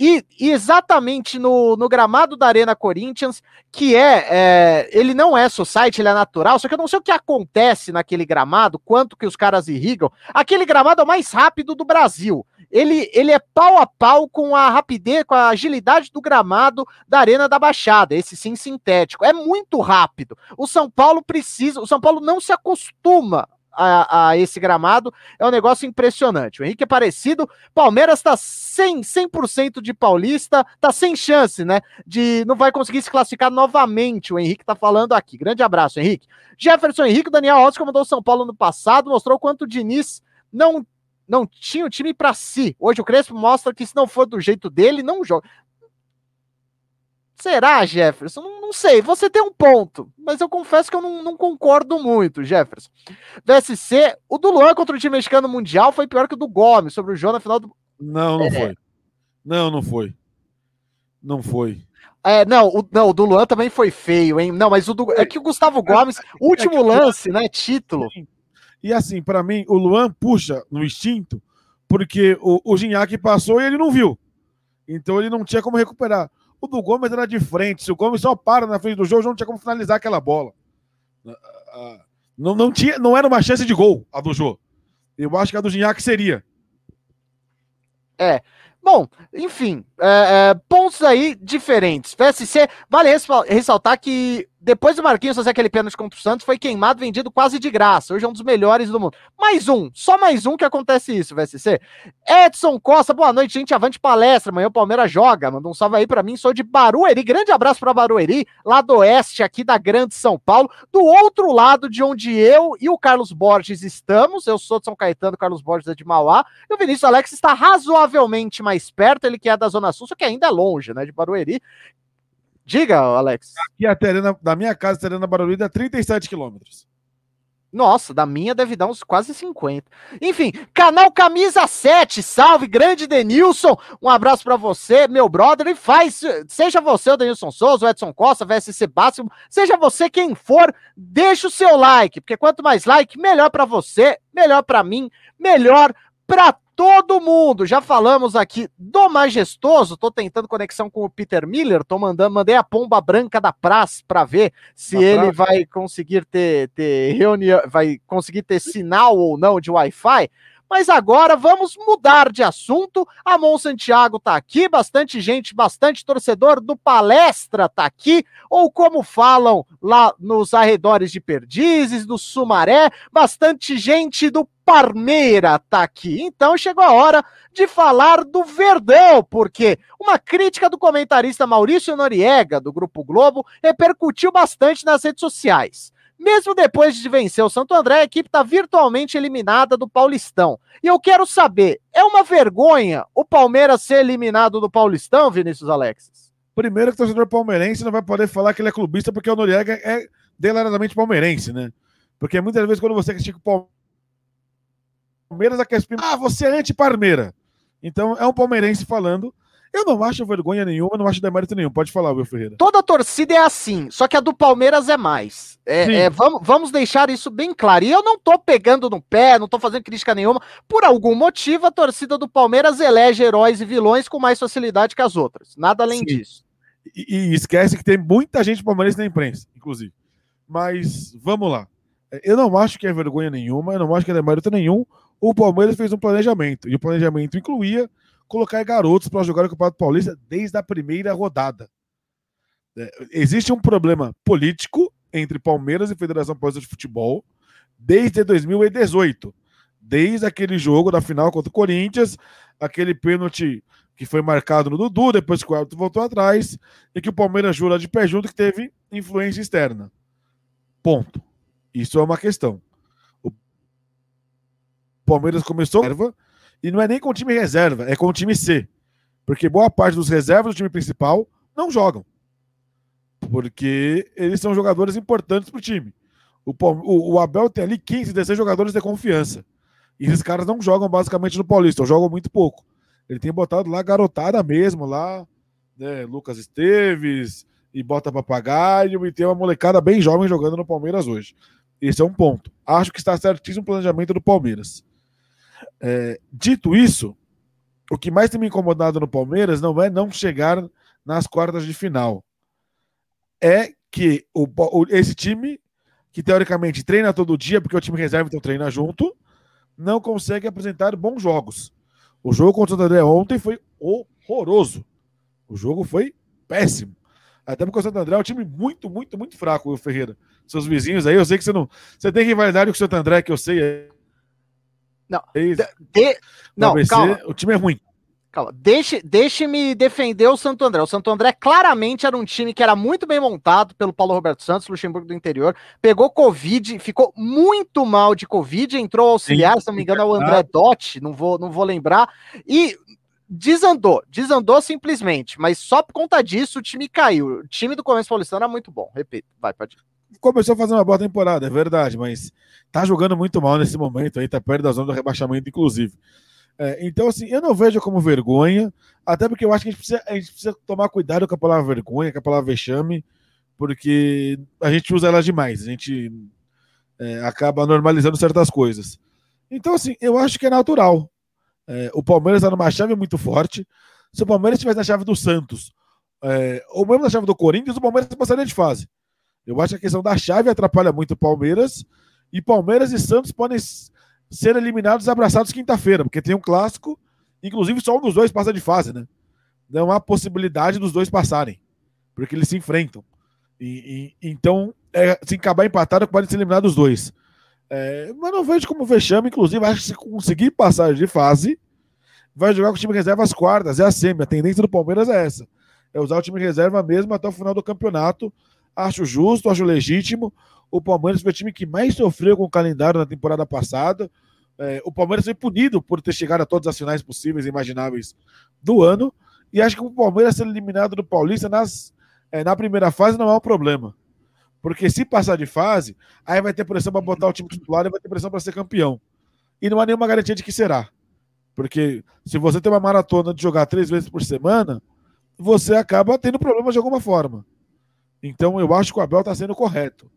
E, exatamente no, no gramado da Arena Corinthians, que é, é, ele não é society, ele é natural, só que eu não sei o que acontece naquele gramado, quanto que os caras irrigam. Aquele gramado é o mais rápido do Brasil. Ele, ele é pau a pau com a rapidez, com a agilidade do gramado da Arena da Baixada, esse sim sintético. É muito rápido. O São Paulo precisa, o São Paulo não se acostuma a, a, esse gramado é um negócio impressionante. O Henrique é parecido, Palmeiras tá sem 100% de paulista, tá sem chance, né? De não vai conseguir se classificar novamente. O Henrique tá falando aqui. Grande abraço, Henrique. Jefferson Henrique, Daniel Alves comandou o São Paulo no passado, mostrou quanto o Diniz não não tinha o time para si. Hoje o Crespo mostra que se não for do jeito dele, não joga. Será, Jefferson? Não, não, sei. Você tem um ponto, mas eu confesso que eu não, não, concordo muito, Jefferson. VSC, o do Luan contra o time mexicano mundial foi pior que o do Gomes sobre o João na final do. Não, não é. foi. Não, não foi. Não foi. É, não, o, não, o do Luan também foi feio, hein? Não, mas o do. É que o Gustavo Gomes, é, último é lance, né? Título. E assim, para mim, o Luan puxa no instinto, porque o, o Gignac passou e ele não viu. Então ele não tinha como recuperar. O do Gomes era de frente. Se o Gomes só para na frente do jogo, não tinha como finalizar aquela bola. Ah, ah, não, não, tinha, não era uma chance de gol a do jogo. Eu acho que a do Gignac seria. É. Bom, enfim, é, é, pontos aí diferentes. PSC, vale ressaltar que depois do Marquinhos fazer aquele pênalti contra o Santos, foi queimado, vendido quase de graça. Hoje é um dos melhores do mundo. Mais um, só mais um que acontece isso, VSC. Edson Costa, boa noite, gente. Avante palestra. Amanhã o Palmeiras joga. Manda um salve aí para mim. Sou de Barueri. Grande abraço para Barueri, lá do oeste, aqui da Grande São Paulo. Do outro lado de onde eu e o Carlos Borges estamos. Eu sou de São Caetano, Carlos Borges é de Mauá. E o Vinícius Alex está razoavelmente mais perto. Ele que é da Zona Sul, só que ainda é longe, né? De Barueri. Diga, Alex. Aqui a Terena, da minha casa, a Terena Barueri, dá 37 quilômetros. Nossa, da minha deve dar uns quase 50. Enfim, canal Camisa 7, salve, grande Denilson. Um abraço para você, meu brother. E faz, seja você o Denilson Souza, o Edson Costa, o VSC Básico, seja você quem for, deixa o seu like, porque quanto mais like, melhor para você, melhor para mim, melhor para todo mundo. Já falamos aqui do majestoso, tô tentando conexão com o Peter Miller, tô mandando, mandei a pomba branca da praça para ver se da ele vai conseguir ter, ter reunião, vai conseguir ter sinal ou não de Wi-Fi. Mas agora vamos mudar de assunto. Amon Santiago tá aqui, bastante gente, bastante torcedor do Palestra tá aqui, ou como falam lá nos arredores de Perdizes, do Sumaré, bastante gente do Parmeira tá aqui. Então chegou a hora de falar do Verdão, porque uma crítica do comentarista Maurício Noriega, do Grupo Globo, repercutiu bastante nas redes sociais. Mesmo depois de vencer o Santo André, a equipe está virtualmente eliminada do Paulistão. E eu quero saber, é uma vergonha o Palmeiras ser eliminado do Paulistão, Vinícius Alexis? Primeiro que o torcedor palmeirense não vai poder falar que ele é clubista porque o Noriega é declaradamente palmeirense, né? Porque muitas vezes quando você critica o Palmeiras, Palmeiras aqui ah, você é anti-Parmeira. Então é um palmeirense falando. Eu não acho vergonha nenhuma, não acho demérito nenhum. Pode falar, Will Ferreira. Toda torcida é assim, só que a do Palmeiras é mais. É, é, vamos, vamos deixar isso bem claro. E eu não tô pegando no pé, não tô fazendo crítica nenhuma. Por algum motivo, a torcida do Palmeiras elege heróis e vilões com mais facilidade que as outras. Nada além Sim. disso. E, e, esquece que tem muita gente palmeirense na imprensa, inclusive. Mas vamos lá. Eu não acho que é vergonha nenhuma, eu não acho que é demérito nenhum o Palmeiras fez um planejamento. E o planejamento incluía colocar garotos para jogar o Campeonato Paulista desde a primeira rodada. É, existe um problema político entre Palmeiras e Federação Paulista de Futebol desde 2018. Desde aquele jogo da final contra o Corinthians, aquele pênalti que foi marcado no Dudu, depois que o árbitro voltou atrás, e que o Palmeiras jura de pé junto que teve influência externa. Ponto. Isso é uma questão. Palmeiras começou reserva e não é nem com o time reserva, é com o time C. Porque boa parte dos reservas do time principal não jogam. Porque eles são jogadores importantes para o time. O, Abel tem ali 15, 16 jogadores de confiança. E esses caras não jogam basicamente no Paulista, jogam muito pouco. Ele tem botado lá garotada mesmo, lá, né, Lucas Esteves, e bota papagaio, e tem uma molecada bem jovem jogando no Palmeiras hoje. Esse é um ponto. Acho que está certíssimo o planejamento do Palmeiras. É, dito isso, o que mais tem me incomodado no Palmeiras não é não chegar nas quartas de final. É que o, esse time, que teoricamente treina todo dia, porque o time reserva então treina junto, não consegue apresentar bons jogos. O jogo contra o André ontem foi horroroso. O jogo foi péssimo. Até porque o Santo André é um time muito, muito, muito fraco, o Ferreira. Seus vizinhos aí, eu sei que você não. Você tem rivalidade com o Santo André, que eu sei. Não. De, de, não, calma. O time é ruim. Calma. Deixe, deixe-me defender o Santo André. O Santo André claramente era um time que era muito bem montado pelo Paulo Roberto Santos, Luxemburgo do interior. Pegou Covid, ficou muito mal de Covid, entrou auxiliar, Sim, se não me engano, é o André Dotti, não vou, não vou lembrar. E desandou, desandou simplesmente. Mas só por conta disso o time caiu. O time do Começo Paulistano é muito bom. Repito, vai, pode ir começou a fazer uma boa temporada, é verdade, mas tá jogando muito mal nesse momento aí, tá perto da zona do rebaixamento, inclusive. É, então, assim, eu não vejo como vergonha, até porque eu acho que a gente, precisa, a gente precisa tomar cuidado com a palavra vergonha, com a palavra vexame, porque a gente usa ela demais, a gente é, acaba normalizando certas coisas. Então, assim, eu acho que é natural. É, o Palmeiras está numa chave muito forte. Se o Palmeiras estivesse na chave do Santos, é, ou mesmo na chave do Corinthians, o Palmeiras passaria de fase. Eu acho que a questão da chave atrapalha muito o Palmeiras. E Palmeiras e Santos podem ser eliminados abraçados quinta-feira, porque tem um clássico. Inclusive, só um dos dois passa de fase, né? Não há possibilidade dos dois passarem, porque eles se enfrentam. E, e então, é, se acabar empatado, pode ser eliminado os dois. É, mas não vejo como vexame, inclusive, acho que se conseguir passar de fase, vai jogar com o time reserva às quartas, é a semi. A tendência do Palmeiras é essa. É usar o time reserva mesmo até o final do campeonato Acho justo, acho legítimo. O Palmeiras foi o time que mais sofreu com o calendário na temporada passada. É, o Palmeiras foi punido por ter chegado a todas as finais possíveis e imagináveis do ano. E acho que o Palmeiras ser eliminado do Paulista nas, é, na primeira fase não é um problema. Porque se passar de fase, aí vai ter pressão para botar o time titular e vai ter pressão para ser campeão. E não há nenhuma garantia de que será. Porque se você tem uma maratona de jogar três vezes por semana, você acaba tendo problema de alguma forma. Então eu acho que o Abel está sendo correto.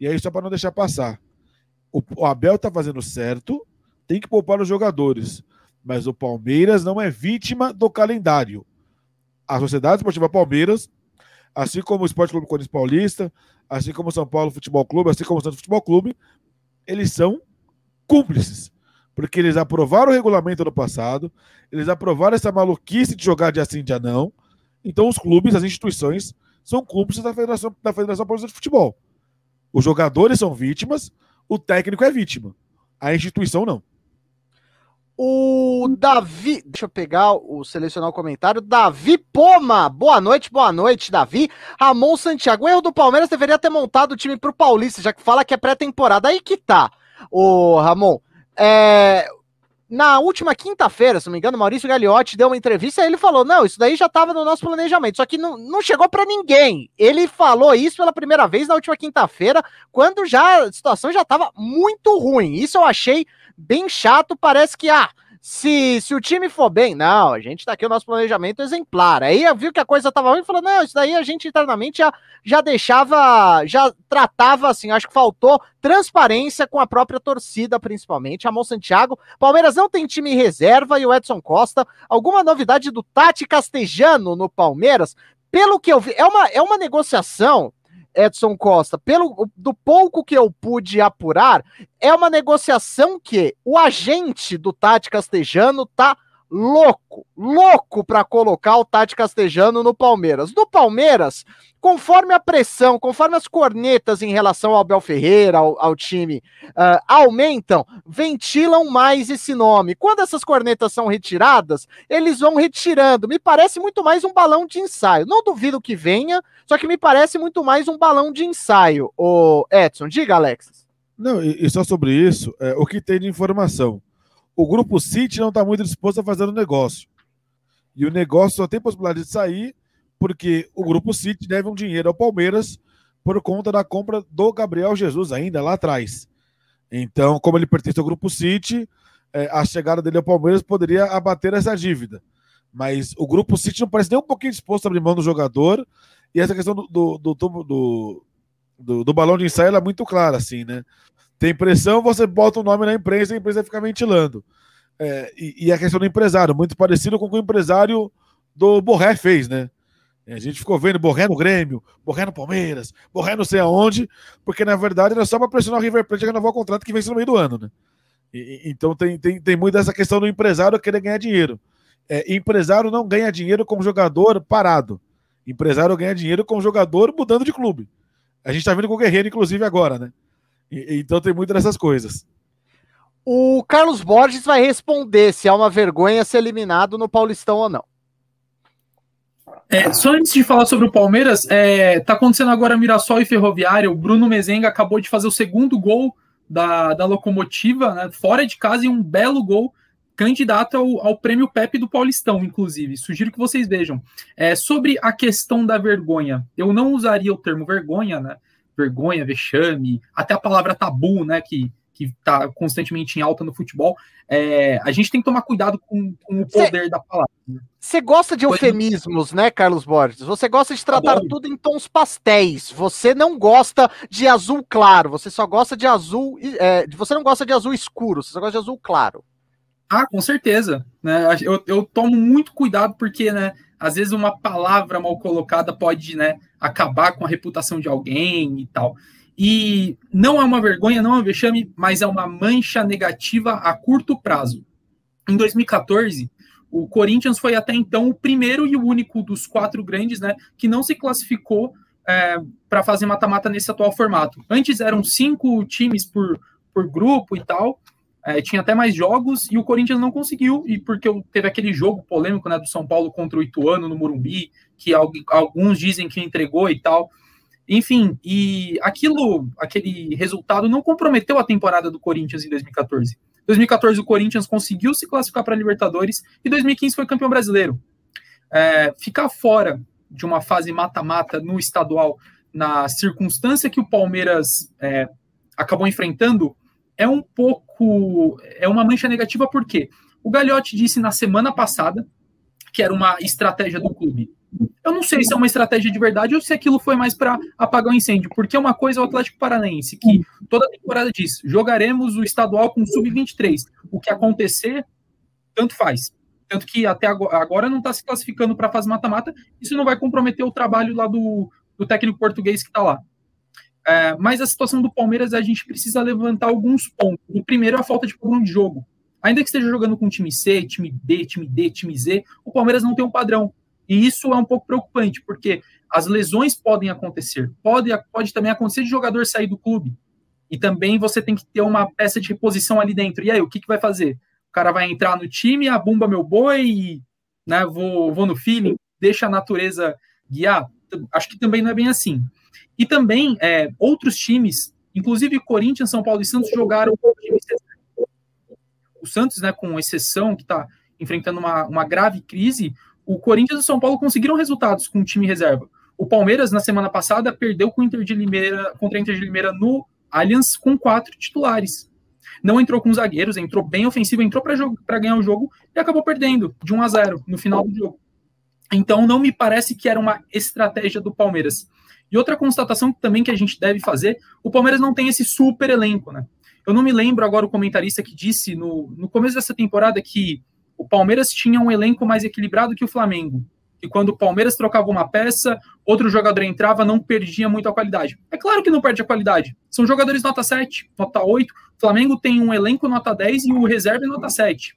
E aí, só para não deixar passar. O, o Abel está fazendo certo, tem que poupar os jogadores. Mas o Palmeiras não é vítima do calendário. A Sociedade Esportiva Palmeiras, assim como o Esporte Clube Corinthians Paulista, assim como o São Paulo Futebol Clube, assim como o Santos Futebol Clube, eles são cúmplices. Porque eles aprovaram o regulamento no passado, eles aprovaram essa maluquice de jogar de assim de não. Então os clubes, as instituições, são cúmplices da Federação, da Federação Paulista de Futebol. Os jogadores são vítimas, o técnico é vítima. A instituição não. O Davi, deixa eu pegar o selecionar o comentário. Davi Poma, boa noite, boa noite, Davi. Ramon Santiago, o erro do Palmeiras deveria ter montado o time pro Paulista, já que fala que é pré-temporada. Aí que tá, o Ramon. É, na última quinta-feira, se não me engano, Maurício Gagliotti deu uma entrevista e ele falou: não, isso daí já estava no nosso planejamento, só que não, não chegou para ninguém. Ele falou isso pela primeira vez na última quinta-feira, quando já a situação já estava muito ruim. Isso eu achei bem chato. Parece que, ah, se, se o time for bem, não, a gente tá aqui o nosso planejamento exemplar. Aí viu que a coisa tava ruim e falou: não, isso daí a gente internamente já, já deixava, já tratava assim, acho que faltou transparência com a própria torcida, principalmente. Amon Santiago, Palmeiras não tem time reserva e o Edson Costa. Alguma novidade do Tati Castejano no Palmeiras? Pelo que eu vi, é uma, é uma negociação Edson Costa, pelo do pouco que eu pude apurar, é uma negociação que o agente do Tati Castejano tá louco, louco para colocar o Tati Castejano no Palmeiras. Do Palmeiras, conforme a pressão, conforme as cornetas em relação ao Abel Ferreira, ao, ao time, uh, aumentam, ventilam mais esse nome. Quando essas cornetas são retiradas, eles vão retirando. Me parece muito mais um balão de ensaio. Não duvido que venha, só que me parece muito mais um balão de ensaio. O Edson, diga, Alexis. Não, e, e só sobre isso, é, o que tem de informação o grupo City não está muito disposto a fazer o negócio. E o negócio só tem possibilidade de sair porque o grupo City deve um dinheiro ao Palmeiras por conta da compra do Gabriel Jesus, ainda lá atrás. Então, como ele pertence ao grupo City, é, a chegada dele ao Palmeiras poderia abater essa dívida. Mas o grupo City não parece nem um pouquinho disposto a abrir mão do jogador. E essa questão do, do, do, do, do balão de ensaio é muito clara, assim, né? Tem pressão, você bota o nome na imprensa e a imprensa fica ventilando. É, e, e, a questão do empresário, muito parecido com o que o empresário do Borré fez, né? A gente ficou vendo Borré no Grêmio, Borré no Palmeiras, Borré não sei aonde, porque na verdade era só para pressionar o River Plate a renovar o contrato que vence no meio do ano, né? E, então tem, tem, tem muito essa questão do empresário querer ganhar dinheiro. É, empresário não ganha dinheiro como jogador parado. Empresário ganha dinheiro como jogador mudando de clube. A gente tá vendo com o Guerreiro, inclusive, agora, né? Então tem muito dessas coisas. O Carlos Borges vai responder se é uma vergonha ser eliminado no Paulistão ou não. É, só antes de falar sobre o Palmeiras, é, tá acontecendo agora Mirassol e Ferroviária. O Bruno Mezenga acabou de fazer o segundo gol da, da locomotiva, né, fora de casa, e um belo gol, candidato ao, ao prêmio Pepe do Paulistão, inclusive. Sugiro que vocês vejam. É, sobre a questão da vergonha, eu não usaria o termo vergonha, né? Vergonha, vexame, até a palavra tabu, né, que que está constantemente em alta no futebol, é, a gente tem que tomar cuidado com, com o poder cê, da palavra. Você gosta de eufemismos, né, Carlos Borges? Você gosta de tratar tá tudo em tons pastéis. Você não gosta de azul claro. Você só gosta de azul. É, você não gosta de azul escuro. Você só gosta de azul claro. Ah, com certeza. Né? Eu, eu tomo muito cuidado porque, né? Às vezes uma palavra mal colocada pode, né? Acabar com a reputação de alguém e tal. E não é uma vergonha, não é um vexame, mas é uma mancha negativa a curto prazo. Em 2014, o Corinthians foi até então o primeiro e o único dos quatro grandes né, que não se classificou é, para fazer mata-mata nesse atual formato. Antes eram cinco times por, por grupo e tal, é, tinha até mais jogos e o Corinthians não conseguiu, e porque teve aquele jogo polêmico né, do São Paulo contra o Ituano no Morumbi, que alguns dizem que entregou e tal. Enfim, e aquilo, aquele resultado não comprometeu a temporada do Corinthians em 2014. 2014 o Corinthians conseguiu se classificar para a Libertadores e 2015 foi campeão brasileiro. É, ficar fora de uma fase mata-mata no estadual, na circunstância que o Palmeiras é, acabou enfrentando, é um pouco. É uma mancha negativa, porque o Gagliotti disse na semana passada que era uma estratégia do clube. Eu não sei se é uma estratégia de verdade ou se aquilo foi mais para apagar o incêndio, porque uma coisa é o Atlético Paranaense, que toda temporada diz: jogaremos o estadual com sub-23. O que acontecer, tanto faz. Tanto que até agora não está se classificando para a fase mata-mata, isso não vai comprometer o trabalho lá do, do técnico português que está lá. É, mas a situação do Palmeiras, a gente precisa levantar alguns pontos. O primeiro é a falta de padrão de jogo. Ainda que esteja jogando com time C, time B, time D, time Z, o Palmeiras não tem um padrão. E isso é um pouco preocupante, porque as lesões podem acontecer. Pode, pode também acontecer de jogador sair do clube. E também você tem que ter uma peça de reposição ali dentro. E aí, o que, que vai fazer? O cara vai entrar no time, a bumba meu boi, e, né, vou, vou no feeling, deixa a natureza guiar. Acho que também não é bem assim. E também é, outros times, inclusive Corinthians, São Paulo e Santos, jogaram o Santos, né, com exceção, que está enfrentando uma, uma grave crise, o Corinthians e o São Paulo conseguiram resultados com o time reserva. O Palmeiras, na semana passada, perdeu com o Inter de Limeira, contra a Inter de Limeira no Allianz com quatro titulares. Não entrou com zagueiros, entrou bem ofensivo, entrou para ganhar o jogo e acabou perdendo de 1 a 0 no final do jogo. Então, não me parece que era uma estratégia do Palmeiras. E outra constatação também que a gente deve fazer: o Palmeiras não tem esse super elenco, né? Eu não me lembro agora o comentarista que disse no, no começo dessa temporada que o Palmeiras tinha um elenco mais equilibrado que o Flamengo. E quando o Palmeiras trocava uma peça, outro jogador entrava, não perdia muito a qualidade. É claro que não perde a qualidade. São jogadores nota 7, nota 8. O Flamengo tem um elenco nota 10 e o reserva é nota 7.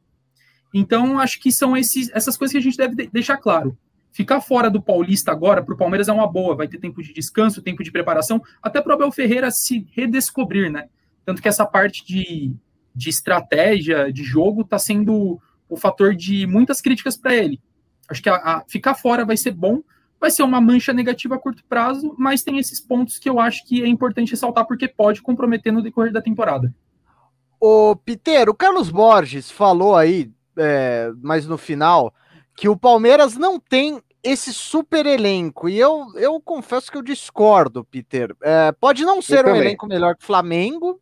Então, acho que são esses, essas coisas que a gente deve deixar claro. Ficar fora do Paulista agora para o Palmeiras é uma boa, vai ter tempo de descanso, tempo de preparação, até para o Abel Ferreira se redescobrir, né? Tanto que essa parte de, de estratégia, de jogo, está sendo o fator de muitas críticas para ele. Acho que a, a, ficar fora vai ser bom, vai ser uma mancha negativa a curto prazo, mas tem esses pontos que eu acho que é importante ressaltar porque pode comprometer no decorrer da temporada. O Peter, o Carlos Borges falou aí, é, mas no final, que o Palmeiras não tem esse super elenco. E eu, eu confesso que eu discordo, Peter. É, pode não ser um elenco melhor que o Flamengo.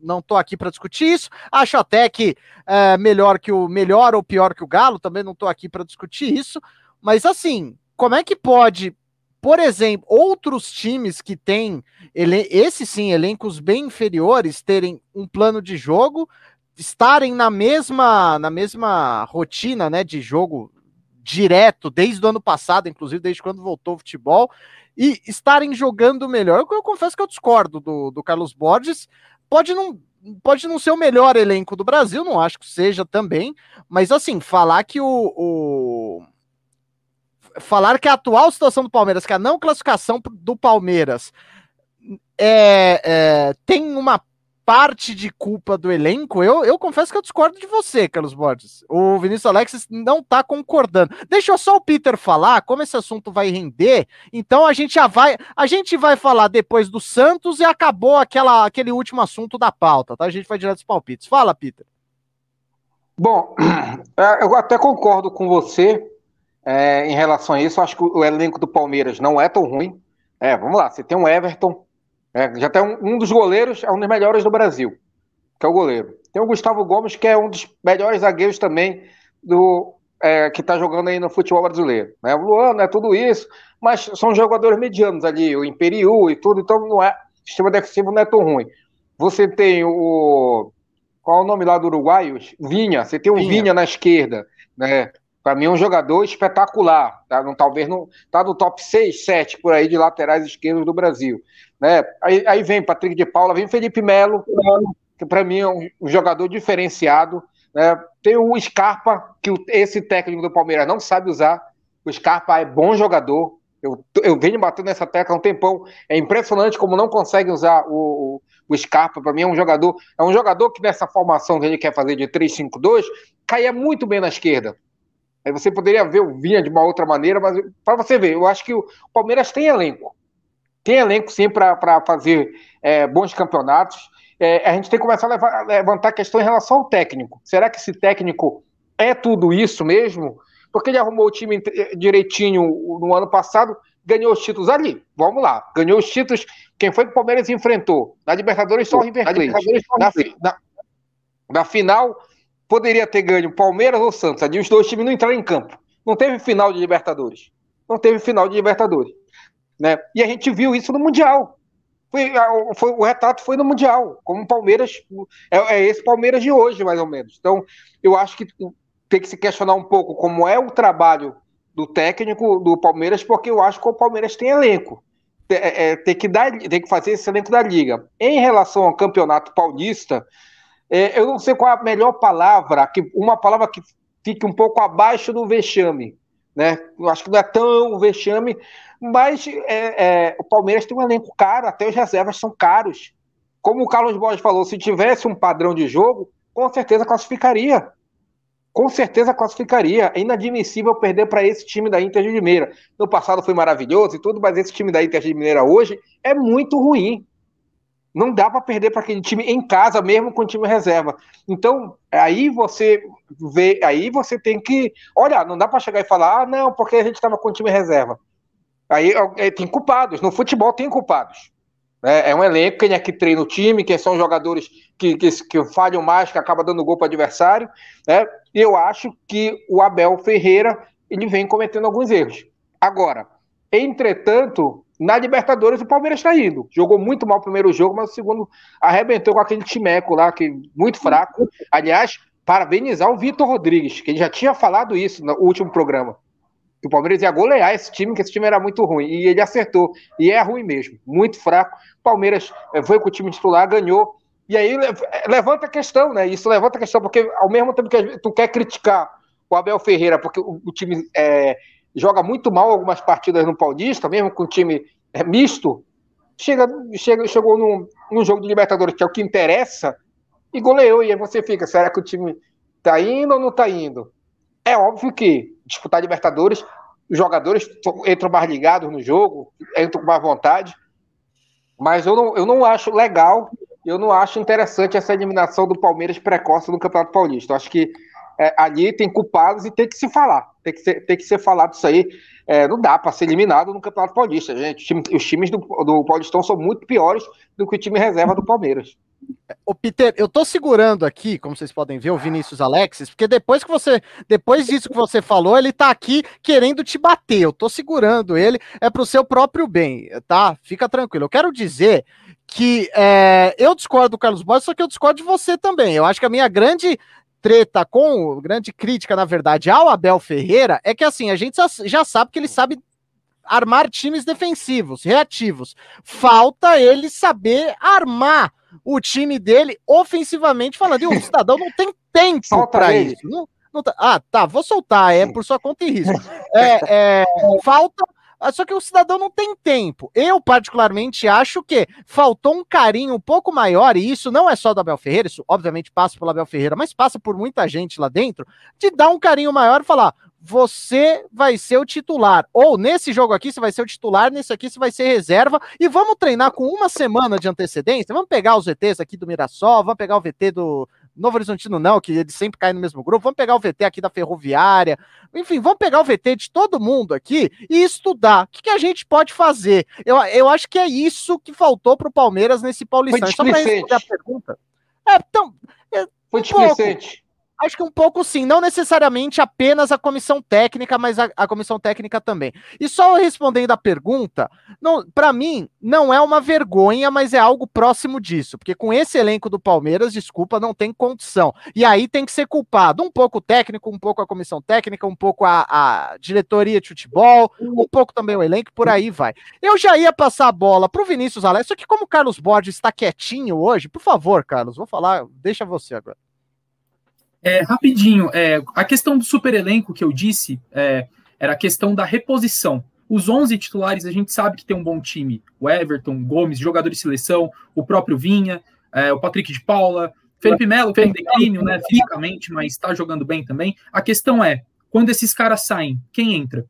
Não estou aqui para discutir isso. Acho até que é melhor que o melhor ou pior que o Galo. Também não estou aqui para discutir isso. Mas assim, como é que pode, por exemplo, outros times que têm esse sim elencos bem inferiores terem um plano de jogo, estarem na mesma na mesma rotina, né, de jogo direto desde o ano passado, inclusive desde quando voltou o futebol, e estarem jogando melhor. Eu, eu confesso que eu discordo do, do Carlos Borges. Pode não, pode não ser o melhor elenco do Brasil, não acho que seja também, mas assim, falar que o, o, falar que a atual situação do Palmeiras, que a não classificação do Palmeiras é, é, tem uma parte de culpa do elenco, eu, eu confesso que eu discordo de você, Carlos Borges. O Vinícius Alexis não tá concordando. Deixa só o Peter falar, como esse assunto vai render, então a gente já vai, a gente vai falar depois do Santos e acabou aquela, aquele último assunto da pauta, tá? A gente vai direto dos palpites. Fala, Peter. Bom, é, eu até concordo com você é, em relação a isso. Acho que o elenco do Palmeiras não é tão ruim. É, vamos lá, você tem um Everton, é, já tem um, um, dos goleiros, é um dos melhores do Brasil, que é o goleiro. Tem o Gustavo Gomes, que é um dos melhores zagueiros também do é, que está jogando aí no futebol brasileiro. Né? O Luan, é tudo isso, mas são jogadores medianos ali, o Imperiu e tudo, então não é, o sistema defensivo não é tão ruim. Você tem o. Qual é o nome lá do Uruguai? Vinha. Você tem o Vinha, Vinha na esquerda, né? Para mim é um jogador espetacular, tá? Não, talvez não tá no top 6, 7 por aí de laterais esquerdos do Brasil. Né? Aí, aí vem Patrick de Paula, vem Felipe Melo, que para mim é um, um, jogador diferenciado. Né? Tem o Scarpa, que esse técnico do Palmeiras não sabe usar. O Scarpa é bom jogador. Eu, eu venho batendo nessa tecla há um tempão. É impressionante como não consegue usar o, o, o Scarpa. Para mim é um jogador, é um jogador que nessa formação que ele quer fazer de 3-5-2 caía muito bem na esquerda. Aí você poderia ver o Vinha de uma outra maneira, mas para você ver, eu acho que o Palmeiras tem elenco tem elenco sim para fazer é, bons campeonatos. É, a gente tem que começar a levar, levantar a questão em relação ao técnico. Será que esse técnico é tudo isso mesmo? Porque ele arrumou o time direitinho no ano passado, ganhou os títulos ali. Vamos lá, ganhou os títulos. Quem foi que o Palmeiras enfrentou? Na Libertadores só o River Plate. Na, na, na, final, poderia ter ganho Palmeiras ou Santos. Ali os dois times não entraram em campo. Não teve final de Libertadores. Não teve final de Libertadores. Né? E a gente viu isso no Mundial. Foi, foi, o retrato foi no Mundial, como o Palmeiras. É, é, esse Palmeiras de hoje, mais ou menos. Então, eu acho que tem que se questionar um pouco como é o trabalho do técnico do Palmeiras, porque eu acho que o Palmeiras tem elenco. É, é, tem, que dar, tem que fazer esse elenco da liga. Em relação ao campeonato paulista, é, eu não sei qual é a melhor palavra, que, uma palavra que fique um pouco abaixo do vexame, né? Eu acho que não é tão vexame, mas é, é, o Palmeiras tem um elenco caro, até os reservas são caros. Como o Carlos Borges falou, se tivesse um padrão de jogo, com certeza classificaria. Com certeza classificaria. É inadmissível perder para esse time da Inter de Limeira. No passado foi maravilhoso e tudo, mas esse time da Inter de Limeira hoje é muito ruim. Não dá para perder para aquele time em casa, mesmo com o time reserva. Então, aí você vê, aí você tem que. Olha, não dá para chegar e falar, ah, não, porque a gente estava com o time reserva. Aí é, tem culpados. No futebol tem culpados. É, é um elenco, quem é que treina o time, quem são jogadores que, que, que falham mais, que acaba dando gol para o adversário. Né? E eu acho que o Abel Ferreira ele vem cometendo alguns erros. Agora, entretanto, na Libertadores o Palmeiras está indo. Jogou muito mal o primeiro jogo, mas o segundo arrebentou com aquele timeco lá, que muito fraco. Aliás, parabenizar o Vitor Rodrigues, que ele já tinha falado isso no último programa que o Palmeiras ia golear esse time, que esse time era muito ruim. E ele acertou. E é ruim mesmo, muito fraco. O Palmeiras eh, foi com o time titular, ganhou. E aí eh, levanta a questão, né? Isso levanta a questão, porque ao mesmo tempo que tu quer criticar o Abel Ferreira, porque o, time é, joga muito mal algumas partidas no Paulista, mesmo com time é, misto, chega, chega, chegou num, num jogo de Libertadores, que é o que interessa, e goleou. E aí você fica, será que o time tá indo ou não tá indo? É óbvio que disputar Libertadores, os jogadores entram mais ligados no jogo, entram com mais vontade, mas eu não, eu não acho legal, eu não acho interessante essa eliminação do Palmeiras precoce no Campeonato Paulista. Eu acho que é, ali tem culpados e tem que se falar, tem que ser, tem que ser falado isso aí. É, não dá para ser eliminado no Campeonato Paulista, gente. Os times do, do Paulistão são muito piores do que o time reserva do Palmeiras. O Peter, eu tô segurando aqui, como vocês podem ver, o Vinícius Alexis, porque depois que você, depois disso que você falou, ele tá aqui querendo te bater. Eu tô segurando ele, é pro seu próprio bem, tá? Fica tranquilo. Eu quero dizer que é, eu discordo do Carlos Borges, só que eu discordo de você também. Eu acho que a minha grande treta com, grande crítica, na verdade, ao Abel Ferreira é que assim, a gente já sabe que ele sabe armar times defensivos, reativos. Falta ele saber armar o time dele ofensivamente falando. E o cidadão não tem tempo para isso. Não, não tá, ah, tá, vou soltar, é por sua conta e risco. É, é, falta. Ah, só que o cidadão não tem tempo. Eu, particularmente, acho que faltou um carinho um pouco maior, e isso não é só do Abel Ferreira, isso obviamente passa pelo Abel Ferreira, mas passa por muita gente lá dentro, de dar um carinho maior e falar: você vai ser o titular. Ou nesse jogo aqui você vai ser o titular, nesse aqui você vai ser reserva. E vamos treinar com uma semana de antecedência. Vamos pegar os VTs aqui do Mirassol, vamos pegar o VT do Novo Horizontino, não, que ele sempre cai no mesmo grupo. Vamos pegar o VT aqui da Ferroviária. Enfim, vamos pegar o VT de todo mundo aqui e estudar. O que, que a gente pode fazer? Eu, eu acho que é isso que faltou para o Palmeiras nesse Paulistão. Só para responder a pergunta. É, então. É, Foi um displicente. Acho que um pouco sim, não necessariamente apenas a comissão técnica, mas a, a comissão técnica também. E só respondendo a pergunta, para mim não é uma vergonha, mas é algo próximo disso, porque com esse elenco do Palmeiras, desculpa, não tem condição. E aí tem que ser culpado um pouco o técnico, um pouco a comissão técnica, um pouco a, a diretoria de futebol, um pouco também o elenco, por aí vai. Eu já ia passar a bola pro Vinícius Alex, só que como o Carlos Borges está quietinho hoje, por favor, Carlos, vou falar, deixa você agora. É, rapidinho, é, a questão do super elenco que eu disse é, era a questão da reposição. Os 11 titulares, a gente sabe que tem um bom time. O Everton, Gomes, jogador de seleção, o próprio Vinha, é, o Patrick de Paula, Felipe Melo, que é declínio, né, fisicamente, mas está jogando bem também. A questão é, quando esses caras saem, quem entra?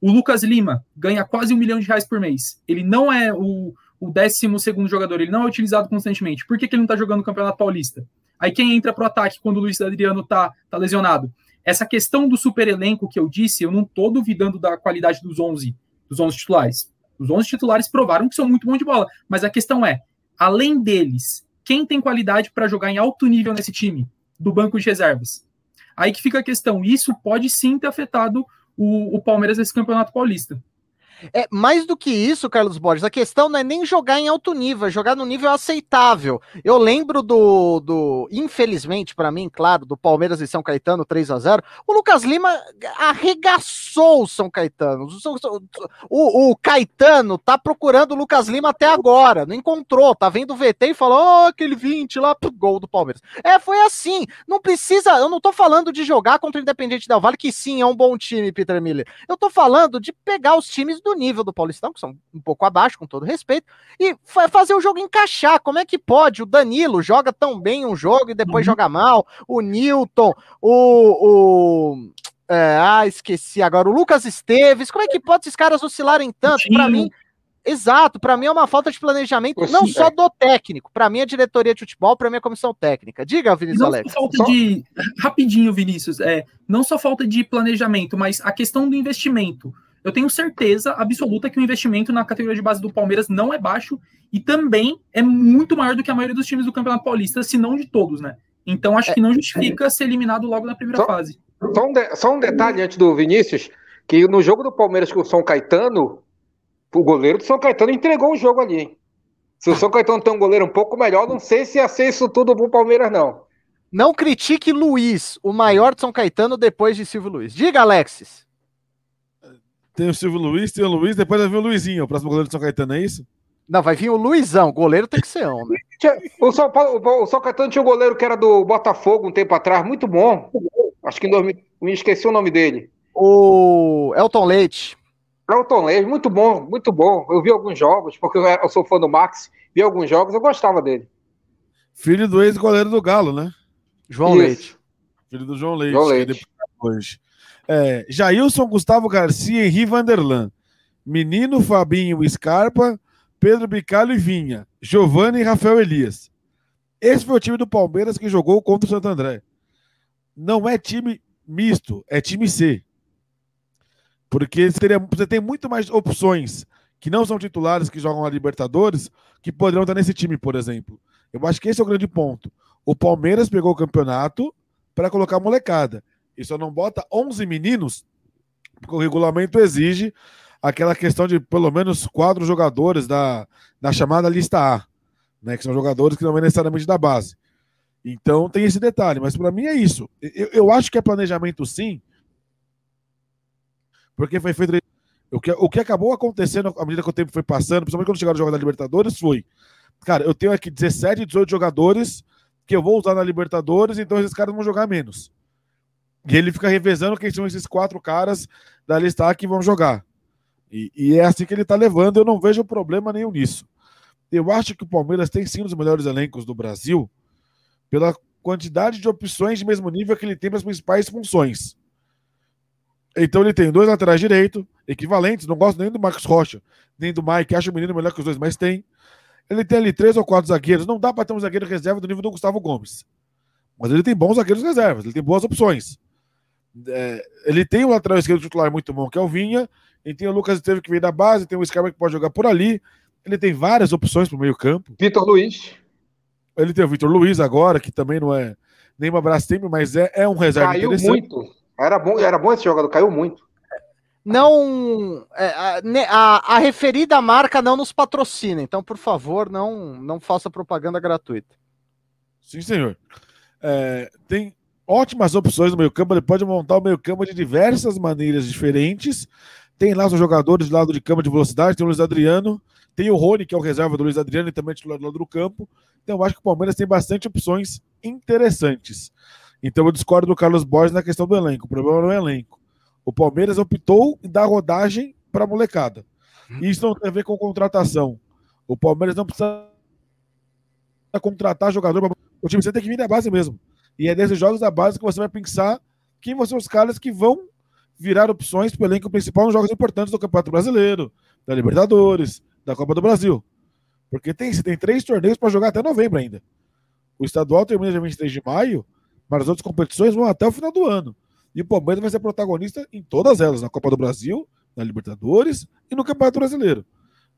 O Lucas Lima ganha quase um milhão de reais por mês. Ele não é o, o 12 segundo jogador, ele não é utilizado constantemente. Por que, que ele não está jogando o Campeonato Paulista? Aí quem entra para o ataque quando o Luiz Adriano tá, tá lesionado? Essa questão do super elenco que eu disse, eu não estou duvidando da qualidade dos 11, dos 11 titulares. Os 11 titulares provaram que são muito bons de bola, mas a questão é, além deles, quem tem qualidade para jogar em alto nível nesse time? Do banco de reservas. Aí que fica a questão, isso pode sim ter afetado o, o Palmeiras nesse Campeonato Paulista. É mais do que isso, Carlos Borges. A questão não é nem jogar em alto nível, é jogar no nível aceitável. Eu lembro do, do infelizmente para mim, claro, do Palmeiras e São Caetano 3 a 0. O Lucas Lima arregaçou o São Caetano. O, o Caetano tá procurando o Lucas Lima até agora, não encontrou, tá vendo o VT e falou: "Ó, oh, aquele 20 lá pro gol do Palmeiras". É, foi assim. Não precisa, eu não tô falando de jogar contra o Independente Del Vale, que sim, é um bom time, Peter Miller. Eu tô falando de pegar os times do nível do Paulistão, que são um pouco abaixo, com todo respeito, e fazer o jogo encaixar. Como é que pode? O Danilo joga tão bem um jogo e depois uhum. joga mal. O Newton, o. o é, ah, esqueci agora. O Lucas Esteves. Como é que pode esses caras oscilarem tanto? Para mim, Exato, para mim é uma falta de planejamento, Poxa, não só é. do técnico, para mim é diretoria de futebol, para mim é comissão técnica. Diga, Vinícius não Alex. Falta só... de rapidinho, Vinícius, é, não só falta de planejamento, mas a questão do investimento. Eu tenho certeza absoluta que o investimento na categoria de base do Palmeiras não é baixo e também é muito maior do que a maioria dos times do Campeonato Paulista, se não de todos, né? Então acho é, que não justifica é. ser eliminado logo na primeira só, fase. Só um, de, só um detalhe antes do Vinícius, que no jogo do Palmeiras com o São Caetano, o goleiro do São Caetano entregou o jogo ali, hein? Se o São Caetano tem um goleiro um pouco melhor, não sei se ia ser isso tudo pro Palmeiras, não. Não critique Luiz, o maior de São Caetano depois de Silvio Luiz. Diga, Alexis. Tem o Silvio Luiz, tem o Luiz, depois vai vir o Luizinho, o próximo goleiro de São Caetano, é isso? Não, vai vir o Luizão, goleiro tem que ser homem. O São, Paulo, o São Caetano tinha um goleiro que era do Botafogo um tempo atrás, muito bom. Acho que em 2000, me esqueci o nome dele. O Elton Leite. Elton Leite, muito bom, muito bom. Eu vi alguns jogos, porque eu, eu sou fã do Max, vi alguns jogos, eu gostava dele. Filho do ex-goleiro do Galo, né? João Isso. Leite. Filho do João Leite. João Leite. É, Jailson Gustavo Garcia, Henri Vanderlan. Menino Fabinho Scarpa, Pedro Bicalho e Vinha. Giovanni e Rafael Elias. Esse foi o time do Palmeiras que jogou contra o Santo André. Não é time misto, é time C. Porque seria, você tem muito mais opções que não são titulares que jogam a Libertadores que poderiam estar nesse time, por exemplo. Eu acho que esse é o grande ponto. O Palmeiras pegou o campeonato para colocar molecada. E só não bota 11 meninos, porque o regulamento exige aquela questão de pelo menos quatro jogadores da, da chamada lista A, né, que são jogadores que não é necessariamente da base. Então tem esse detalhe, mas para mim é isso. Eu, eu acho que é planejamento sim, porque foi feito. O que, o que acabou acontecendo à medida que o tempo foi passando, principalmente quando chegaram os jogos da Libertadores, foi. Cara, eu tenho aqui 17, 18 jogadores que eu vou usar na Libertadores, então esses caras vão jogar menos. E ele fica revezando quem são esses quatro caras da lista A que vão jogar. E, e é assim que ele tá levando, eu não vejo problema nenhum nisso. Eu acho que o Palmeiras tem sim um dos melhores elencos do Brasil pela quantidade de opções de mesmo nível que ele tem para as principais funções. Então ele tem dois laterais direito, equivalentes, não gosto nem do Marcos Rocha, nem do Mike, acho o menino melhor que os dois, mas tem. Ele tem ali três ou quatro zagueiros, não dá para ter um zagueiro reserva do nível do Gustavo Gomes. Mas ele tem bons zagueiros reservas, ele tem boas opções. É, ele tem o lateral esquerdo titular muito bom, que é o Vinha, ele tem o Lucas Esteves que vem da base, tem o Scarpa que pode jogar por ali. Ele tem várias opções para o meio-campo. Vitor Luiz. Ele tem o Vitor Luiz agora, que também não é nem uma Brastemp, mas é, é um reserva Caiu muito. Era bom, era bom esse jogador, caiu muito. Não. É, a, a, a, referida marca não nos patrocina, então, por favor, não, não faça propaganda gratuita. Sim, senhor. É, tem ótimas opções no meio-campo. Ele pode montar o meio-campo de diversas maneiras diferentes. Tem lá os jogadores do lado de campo de velocidade, tem o Luiz Adriano, tem o Rony, que é o reserva do Luiz Adriano e também é titular do lado do campo. Então, eu acho que o Palmeiras tem bastante opções interessantes. Então eu discordo do Carlos Borges na questão do elenco. O problema não é o elenco. O Palmeiras optou em dar rodagem para a molecada. E isso não tem a ver com contratação. O Palmeiras não precisa contratar jogador. O time você tem que vir da base mesmo. E é desses jogos da base que você vai pensar quem vão ser os caras que vão virar opções para o elenco principal nos jogos importantes do Campeonato Brasileiro, da Libertadores, da Copa do Brasil. Porque tem, você tem três torneios para jogar até novembro ainda. O estadual termina dia 23 de maio mas as outras competições vão até o final do ano. E o Palmeiras vai ser protagonista em todas elas, na Copa do Brasil, na Libertadores e no Campeonato Brasileiro.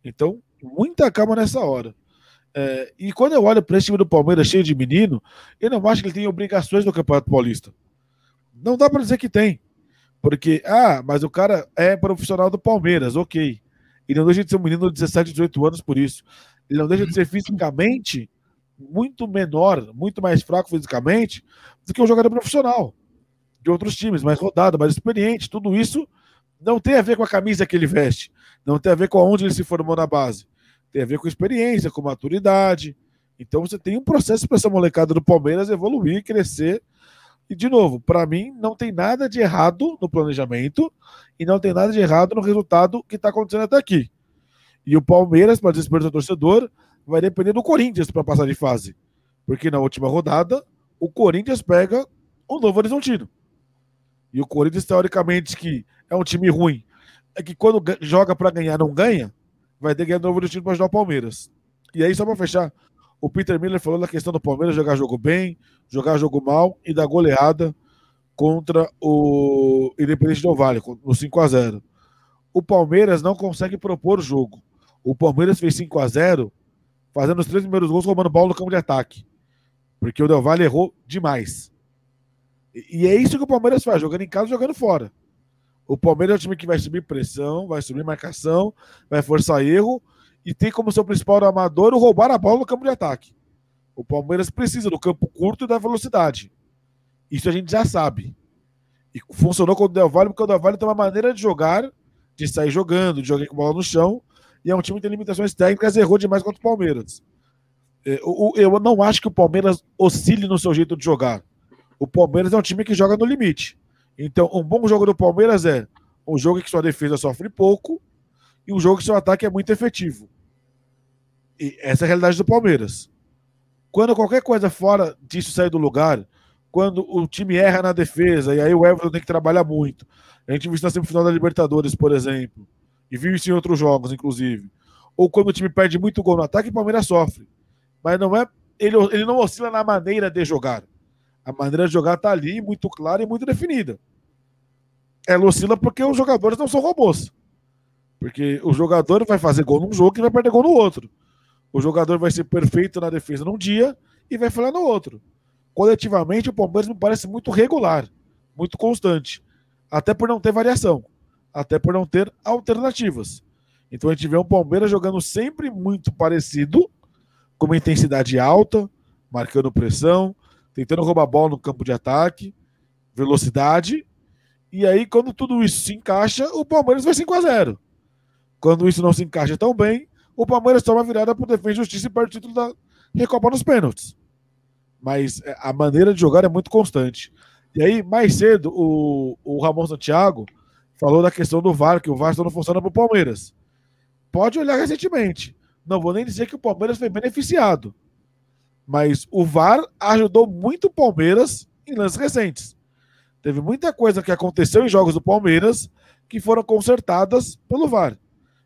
Então, muita calma nessa hora. É, e quando eu olho para esse time do Palmeiras cheio de menino, eu não acho que ele tem obrigações no Campeonato Paulista. Não dá para dizer que tem. Porque, ah, mas o cara é profissional do Palmeiras, ok. E não deixa de ser um menino de 17, 18 anos por isso. Ele não deixa de ser fisicamente muito menor, muito mais fraco fisicamente do que um jogador profissional de outros times, mais rodado, mais experiente. Tudo isso não tem a ver com a camisa que ele veste, não tem a ver com onde ele se formou na base. Tem a ver com experiência, com maturidade. Então você tem um processo para essa molecada do Palmeiras evoluir, crescer. E, de novo, para mim, não tem nada de errado no planejamento e não tem nada de errado no resultado que está acontecendo até aqui. E o Palmeiras, para desesperar o torcedor, vai depender do Corinthians para passar de fase. Porque na última rodada, o Corinthians pega o Novo Horizontino. E o Corinthians, teoricamente, que é um time ruim, é que quando joga para ganhar não ganha, vai ter que ganhar o Novo Horizontino para ajudar o Palmeiras. E aí, só para fechar, o Peter Miller falou da questão do Palmeiras jogar jogo bem, jogar jogo mal e dar goleada contra o Independente do Vale, no 5 a 0 O Palmeiras não consegue propor jogo. O Palmeiras fez 5 a 0 fazendo os três primeiros gols, roubando bola no campo de ataque. Porque o Del Valle errou demais. E é isso que o Palmeiras faz, jogando em casa jogando fora. O Palmeiras é um time que vai subir pressão, vai subir marcação, vai forçar erro e tem como seu principal armador o roubar a bola no campo de ataque. O Palmeiras precisa do campo curto e da velocidade. Isso a gente já sabe. E funcionou com o Del Valle, porque o Del Valle tem uma maneira de jogar, de sair jogando, de jogar com a bola no chão, e é um time que tem limitações técnicas, errou demais contra o Palmeiras. É, eu não acho que o Palmeiras oscile no seu jeito de jogar. O Palmeiras é um time que joga no limite. Então, um bom jogo do Palmeiras é um jogo que sua defesa sofre pouco e um jogo que seu ataque é muito efetivo. E essa é a realidade do Palmeiras. Quando qualquer coisa fora disso sair do lugar, quando o time erra na defesa, e aí o Everton tem que trabalhar muito. A gente viu isso na semifinal da Libertadores, por exemplo. E viu isso em outros jogos, inclusive. Ou quando o time perde muito gol no ataque, o Palmeiras sofre. Mas não é. Ele, ele não oscila na maneira de jogar. A maneira de jogar está ali, muito clara e muito definida. Ela oscila porque os jogadores não são robôs. Porque o jogador vai fazer gol num jogo e vai perder gol no outro. O jogador vai ser perfeito na defesa num dia e vai falhar no outro. Coletivamente, o Palmeiras me parece muito regular, muito constante. Até por não ter variação. Até por não ter alternativas. Então a gente vê um Palmeiras jogando sempre muito parecido, com uma intensidade alta, marcando pressão, tentando roubar bola no campo de ataque, velocidade. E aí, quando tudo isso se encaixa, o Palmeiras vai 5 a 0 Quando isso não se encaixa tão bem, o Palmeiras toma virada por defesa e justiça e perde o título da Recopa nos pênaltis. Mas é, a maneira de jogar é muito constante. E aí, mais cedo, o, o Ramon Santiago falou da questão do VAR, que o VAR não funciona para o Palmeiras. Pode olhar recentemente. Não vou nem dizer que o Palmeiras foi beneficiado. Mas o VAR ajudou muito o Palmeiras em lances recentes. Teve muita coisa que aconteceu em jogos do Palmeiras que foram consertadas pelo VAR.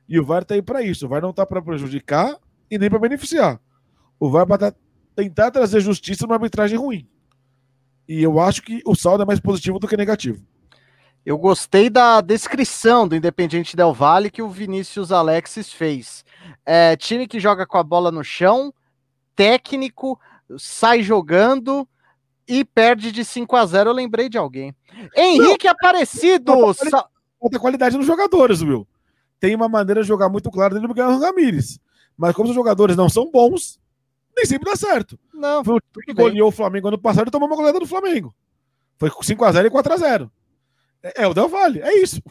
E o VAR está aí para isso. O VAR não está para prejudicar e nem para beneficiar. O VAR para tentar trazer justiça numa arbitragem ruim. E eu acho que o saldo é mais positivo do que negativo. Eu gostei da descrição do Independiente Del Valle que o Vinícius Alexis fez. É, time que joga com a bola no chão, técnico, sai jogando e perde de 5 a 0 Eu lembrei de alguém. Henrique Não, Aparecido. Falta qualidade nos jogadores, Will. Tem uma maneira de jogar muito clara dentro do Miguel Ramírez. Mas como os jogadores não são bons, nem sempre dá certo. Não, foi o que goleou o Flamengo ano passado e tomou uma goleada do Flamengo. Foi 5x0 e 4x0. É, é o Del Valle, é isso.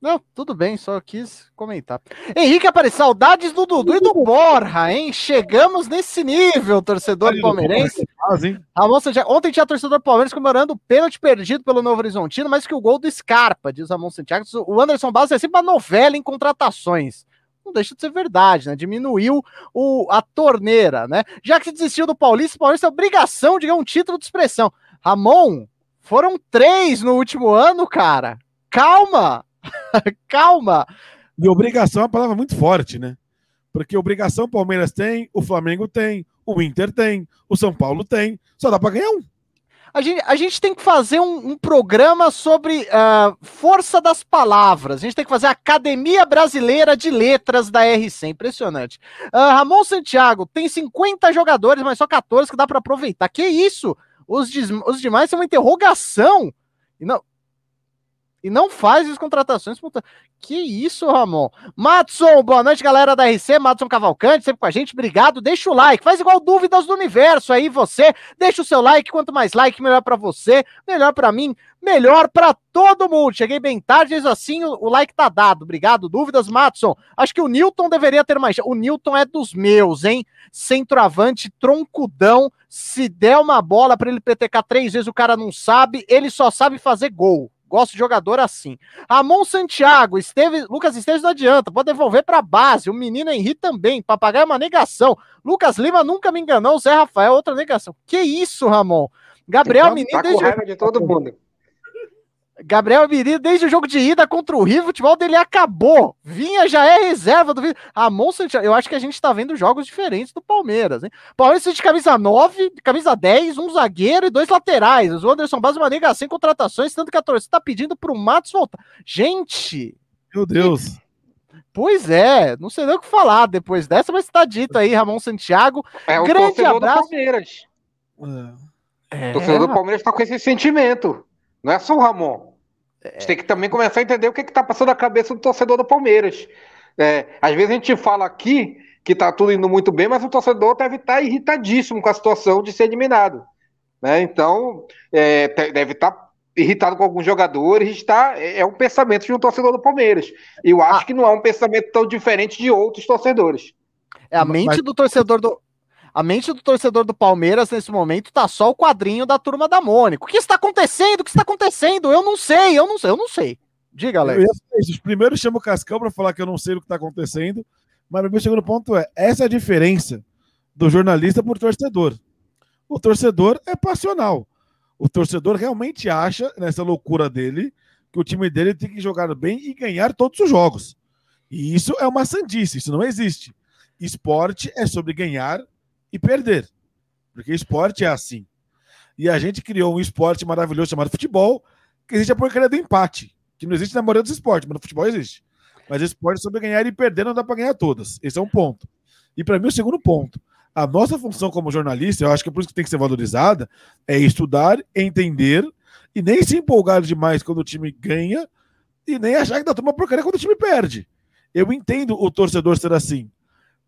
Não, tudo bem, só quis comentar. Henrique apareceu, saudades do Dudu e do Borra, hein? Chegamos nesse nível, torcedor palmeirense. Ramon Santiago, ontem tinha torcedor palmeirense comemorando o pênalti perdido pelo Novo Horizontino, mas que o gol do Scarpa, diz Ramon Santiago. O Anderson Barros é sempre uma novela em contratações. Não deixa de ser verdade, né? Diminuiu o, a torneira, né? Já que se desistiu do Paulista, o Paulista é obrigação de ganhar um título de expressão. Ramon, foram três no último ano, cara. Calma! Calma! E obrigação é uma palavra muito forte, né? Porque obrigação o Palmeiras tem, o Flamengo tem, o Inter tem, o São Paulo tem. Só dá para ganhar um. A gente, a gente tem que fazer um, um programa sobre uh, força das palavras. A gente tem que fazer a Academia Brasileira de Letras da RC. Impressionante. Uh, Ramon Santiago tem 50 jogadores, mas só 14 que dá para aproveitar. Que isso? Os, os demais são uma interrogação. E não, E não faz as contratações. Que isso, Ramon. Matson, boa noite, galera da RC. Matson Cavalcante, sempre com a gente. Obrigado. Deixa o like. Faz igual dúvidas do universo aí, você. Deixa o seu like. Quanto mais like, melhor para você, melhor para mim, melhor para todo mundo. Cheguei bem tarde, mas assim o, o, like tá dado. Obrigado. Dúvidas, Matson? Acho que o Newton deveria ter mais. O Newton é dos meus, hein? Centroavante, troncudão. Se der uma bola para ele PTK três vezes, o cara não sabe. Ele só sabe fazer gol. Gosto de jogador assim. Ramon Santiago, Esteve, Lucas Esteves não adianta, pode devolver para base. O menino Henrique também, papagaio é uma negação. Lucas Lima nunca me enganou, Zé Rafael, outra negação. Que isso, Ramon? Gabriel tá, Menino. Tá raiva de todo mundo. Gabriel Menino, desde o jogo de ida contra o Rio, o futebol dele acabou. Vinha, já é reserva do Ramon Santiago. Eu acho que a gente tá vendo jogos diferentes do Palmeiras, hein? Palmeiras de camisa 9, camisa 10, um zagueiro e dois laterais. Os Anderson Bas uma nega sem contratações, tanto que a torcida tá pedindo pro Matos voltar. Gente! Meu Deus! Pois é, não sei nem o que falar depois dessa, mas tá dito aí, Ramon Santiago. É o Grande abraço. do Palmeiras. É. O torcedor do Palmeiras tá com esse sentimento. Não é só o Ramon. A gente tem que também começar a entender o que está passando na cabeça do torcedor do Palmeiras. É, às vezes a gente fala aqui que está tudo indo muito bem, mas o torcedor deve estar tá irritadíssimo com a situação de ser eliminado. Né? Então, é, deve estar tá irritado com alguns jogadores, está, é, é um pensamento de um torcedor do Palmeiras. E eu acho ah. que não é um pensamento tão diferente de outros torcedores. É a mente mas... do torcedor do, a mente do torcedor do Palmeiras nesse momento tá só o quadrinho da turma da Mônica. O que está acontecendo? O que está acontecendo? Eu não sei, eu não sei, eu não sei. Diga, Alex. Eu Primeiro chamo o Cascão para falar que eu não sei o que está acontecendo, mas o meu segundo ponto é: essa é a diferença do jornalista por torcedor. O torcedor é passional. O torcedor realmente acha, nessa loucura dele, que o time dele tem que jogar bem e ganhar todos os jogos. E isso é uma sandice, isso não existe. Esporte é sobre ganhar e perder. Porque esporte é assim. E a gente criou um esporte maravilhoso chamado futebol, que existe a porcaria do empate, que não existe na maioria dos esportes, mas no futebol existe. Mas esporte é sobre ganhar e perder não dá para ganhar todas. Esse é um ponto. E para mim, o segundo ponto. A nossa função como jornalista, eu acho que é por isso que tem que ser valorizada, é estudar, entender e nem se empolgar demais quando o time ganha e nem achar que dá uma porcaria quando o time perde. Eu entendo o torcedor ser assim,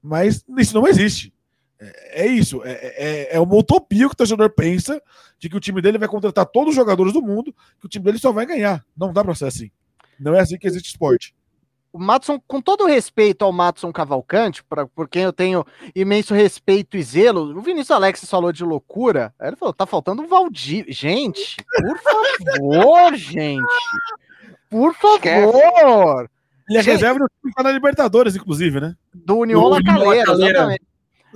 mas isso não existe. É, é isso, é, é, é, uma utopia que o torcedor pensa de que o time dele vai contratar todos os jogadores do mundo, que o time dele só vai ganhar. Não dá pra ser assim. Não é assim que existe esporte. O Matson, com todo respeito ao Matson Cavalcante, pra, por quem eu tenho imenso respeito e zelo, o Vinícius Alex falou de loucura. Ele falou: tá faltando um Valdir. Gente, por favor, gente. Por favor. Ele é reserva no time tá na Libertadores, inclusive, né? Do União La Calera, exatamente.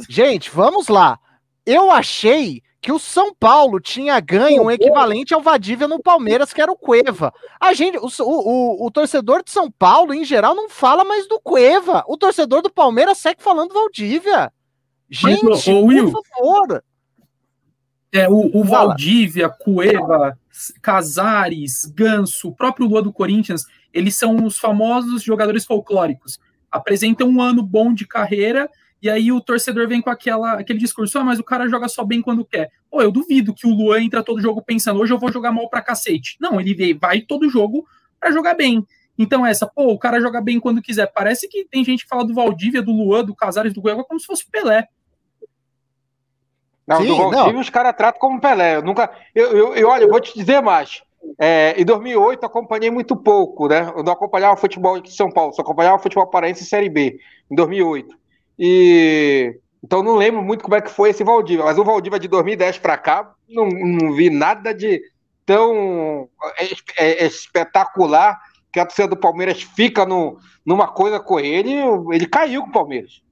Gente, vamos lá. Eu achei que o São Paulo tinha ganho um equivalente ao Vadívia no Palmeiras, que era o Cueva. A gente, o, o, o, torcedor de São Paulo, em geral, não fala mais do Cueva. O torcedor do Palmeiras segue falando Valdívia. Gente, Mas, ô, Will, por favor. É, o, o Valdívia, Cueva, Casares, Ganso, o próprio Lua do Corinthians, eles são os famosos jogadores folclóricos. Apresentam um ano bom de carreira e aí o torcedor vem com aquela, aquele discurso, ah, mas o cara joga só bem quando quer. Pô, eu duvido que o Luan entra todo jogo pensando, hoje eu vou jogar mal pra cacete. Não, ele vai todo jogo para jogar bem. Então essa, pô, o cara joga bem quando quiser. Parece que tem gente que fala do Valdívia, do Luan, do Casares, do Cueva como se fosse Pelé. Não, Sim, do Valdívia não. os caras tratam como Pelé. Eu nunca. Eu, eu, eu, olha, eu vou te dizer mais. É, em 2008 acompanhei muito pouco, né? Eu não acompanhava futebol de São Paulo, só acompanhava futebol paraense Série B, em 2008. E então não lembro muito como é que foi esse Valdívia, mas o Valdívia de 2010 para cá não, não, vi nada de tão é, é, é espetacular que a torcida do Palmeiras fica no, numa coisa com ele. Ele caiu com o Palmeiras.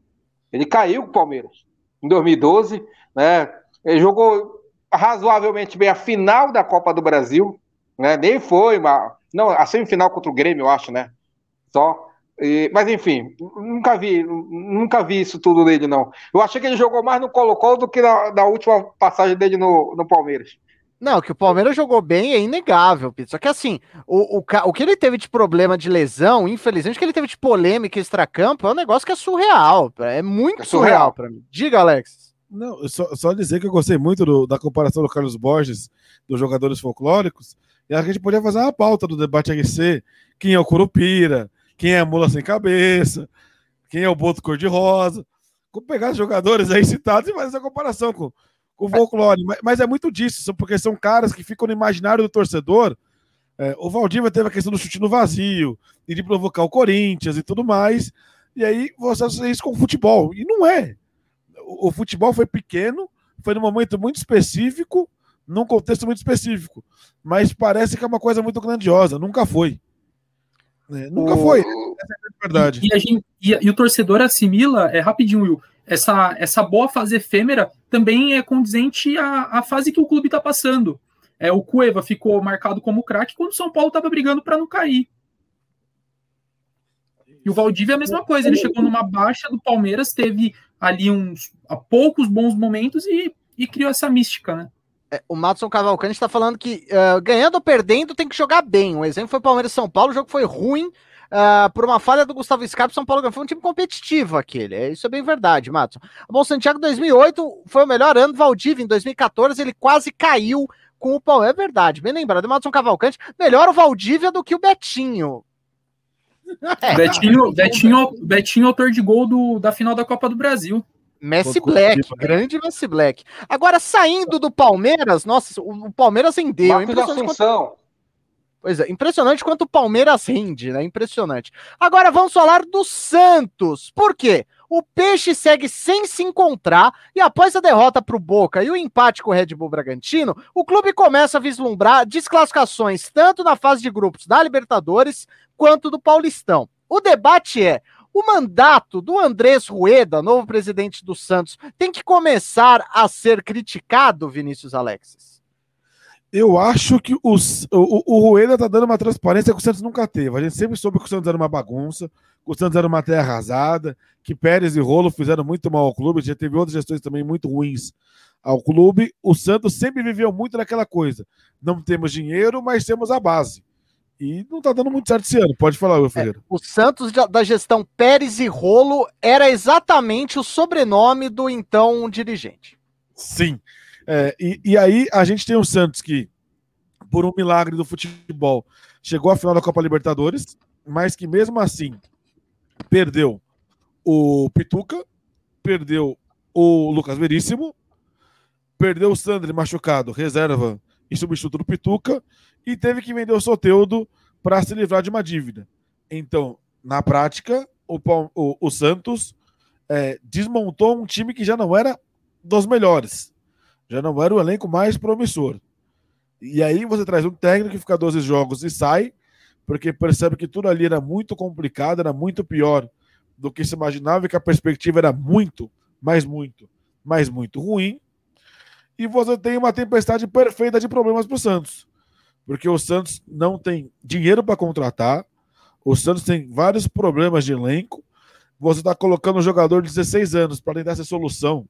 Ele caiu com o Palmeiras em 2012, né? Ele jogou razoavelmente bem a final da Copa do Brasil, né? Nem foi uma, não, a semifinal contra o Grêmio, eu acho, né? Só e, mas enfim, nunca vi, nunca vi isso tudo dele, não. Eu achei que ele jogou mais no Colo-Colo do que na, na, última passagem dele no, no Palmeiras. Não, que o Palmeiras jogou bem é inegável, Pedro. Só que assim, o, o, o que ele teve de problema de lesão, infelizmente, o que ele teve de polêmica extra-campo é um negócio que é surreal. É muito é surreal, surreal para mim. Diga, Alex. Não, só, só dizer que eu gostei muito do, da comparação do Carlos Borges dos jogadores folclóricos, E a gente podia fazer uma pauta do debate RC, quem é o Curupira, quem é a mula sem cabeça, quem é o boto cor-de-rosa. Pegar os jogadores aí citados e fazer essa comparação com, com o folclore. Mas, mas é muito disso, porque são caras que ficam no imaginário do torcedor. É, o Valdívia teve a questão do chute no vazio, e de provocar o Corinthians e tudo mais. E aí você associa isso com o futebol. E não é. O, o futebol foi pequeno, foi num momento muito específico, num contexto muito específico. Mas parece que é uma coisa muito grandiosa. Nunca foi. É, nunca o... foi. Essa é a verdade. E, e, gente, e, e, o torcedor assimila, é rapidinho, Will, essa, essa boa fase efêmera também é condizente à, à fase que o clube está passando. É, o Cueva ficou marcado como craque quando o São Paulo estava brigando para não cair. E o Valdívia é a mesma coisa, ele chegou numa baixa do Palmeiras, teve ali uns a poucos bons momentos e, e criou essa mística, né? É, o Matson Cavalcante está falando que uh, ganhando ou perdendo tem que jogar bem. Um exemplo foi Palmeiras São Paulo, o jogo foi ruim. Uh, por uma falha do Gustavo Scarpa, São Paulo foi um time competitivo aquele. É, isso é bem verdade, Matson. Bom, Santiago 2008 foi o melhor ano do Valdívia. Em 2014 ele quase caiu com o Palmeiras. É verdade, bem lembrado. Matson Cavalcante, melhor o Valdívia do que o Betinho. É, Betinho, Betinho, Betinho, autor de gol do, da final da Copa do Brasil. Messi Black, né? grande Messi Black. Agora, saindo do Palmeiras, nossa, o, Palmeiras rendeu. Impressionante quanto... Pois é, impressionante quanto o Palmeiras rende, né? Impressionante. Agora vamos falar do Santos. Por quê? O Peixe segue sem se encontrar e após a derrota para o Boca e o empate com o Red Bull Bragantino, o clube começa a vislumbrar desclassificações tanto na fase de grupos da Libertadores quanto do Paulistão. O debate é: o mandato do Andrés Rueda, novo presidente do Santos, tem que começar a ser criticado, Vinícius Alexis? Eu acho que os, o, o Rueda tá dando uma transparência que o Santos nunca teve. A gente sempre soube que o Santos era uma bagunça, que o Santos era uma terra arrasada, que Pérez e Rolo fizeram muito mal ao clube, já teve outras gestões também muito ruins ao clube. O Santos sempre viveu muito naquela coisa. Não temos dinheiro, mas temos a base. E não tá dando muito certo esse ano. Pode falar, meu Ferreira. É, o Santos da gestão Pérez e Rolo era exatamente o sobrenome do então dirigente. Sim. É, e, e aí a gente tem o Santos que, por um milagre do futebol, chegou à final da Copa Libertadores, mas que mesmo assim perdeu o Pituca, perdeu o Lucas Veríssimo, perdeu o Sandri machucado, reserva e substituto do Pituca, e teve que vender o Soteudo para se livrar de uma dívida. Então, na prática, o, o, o Santos é, desmontou um time que já não era dos melhores, já não era o elenco mais promissor. E aí você traz um técnico que fica 12 jogos e sai, porque percebe que tudo ali era muito complicado, era muito pior do que se imaginava e que a perspectiva era muito, mas muito, mas muito ruim. E você tem uma tempestade perfeita de problemas para o Santos porque o Santos não tem dinheiro para contratar, o Santos tem vários problemas de elenco. Você está colocando um jogador de 16 anos para tentar ser solução.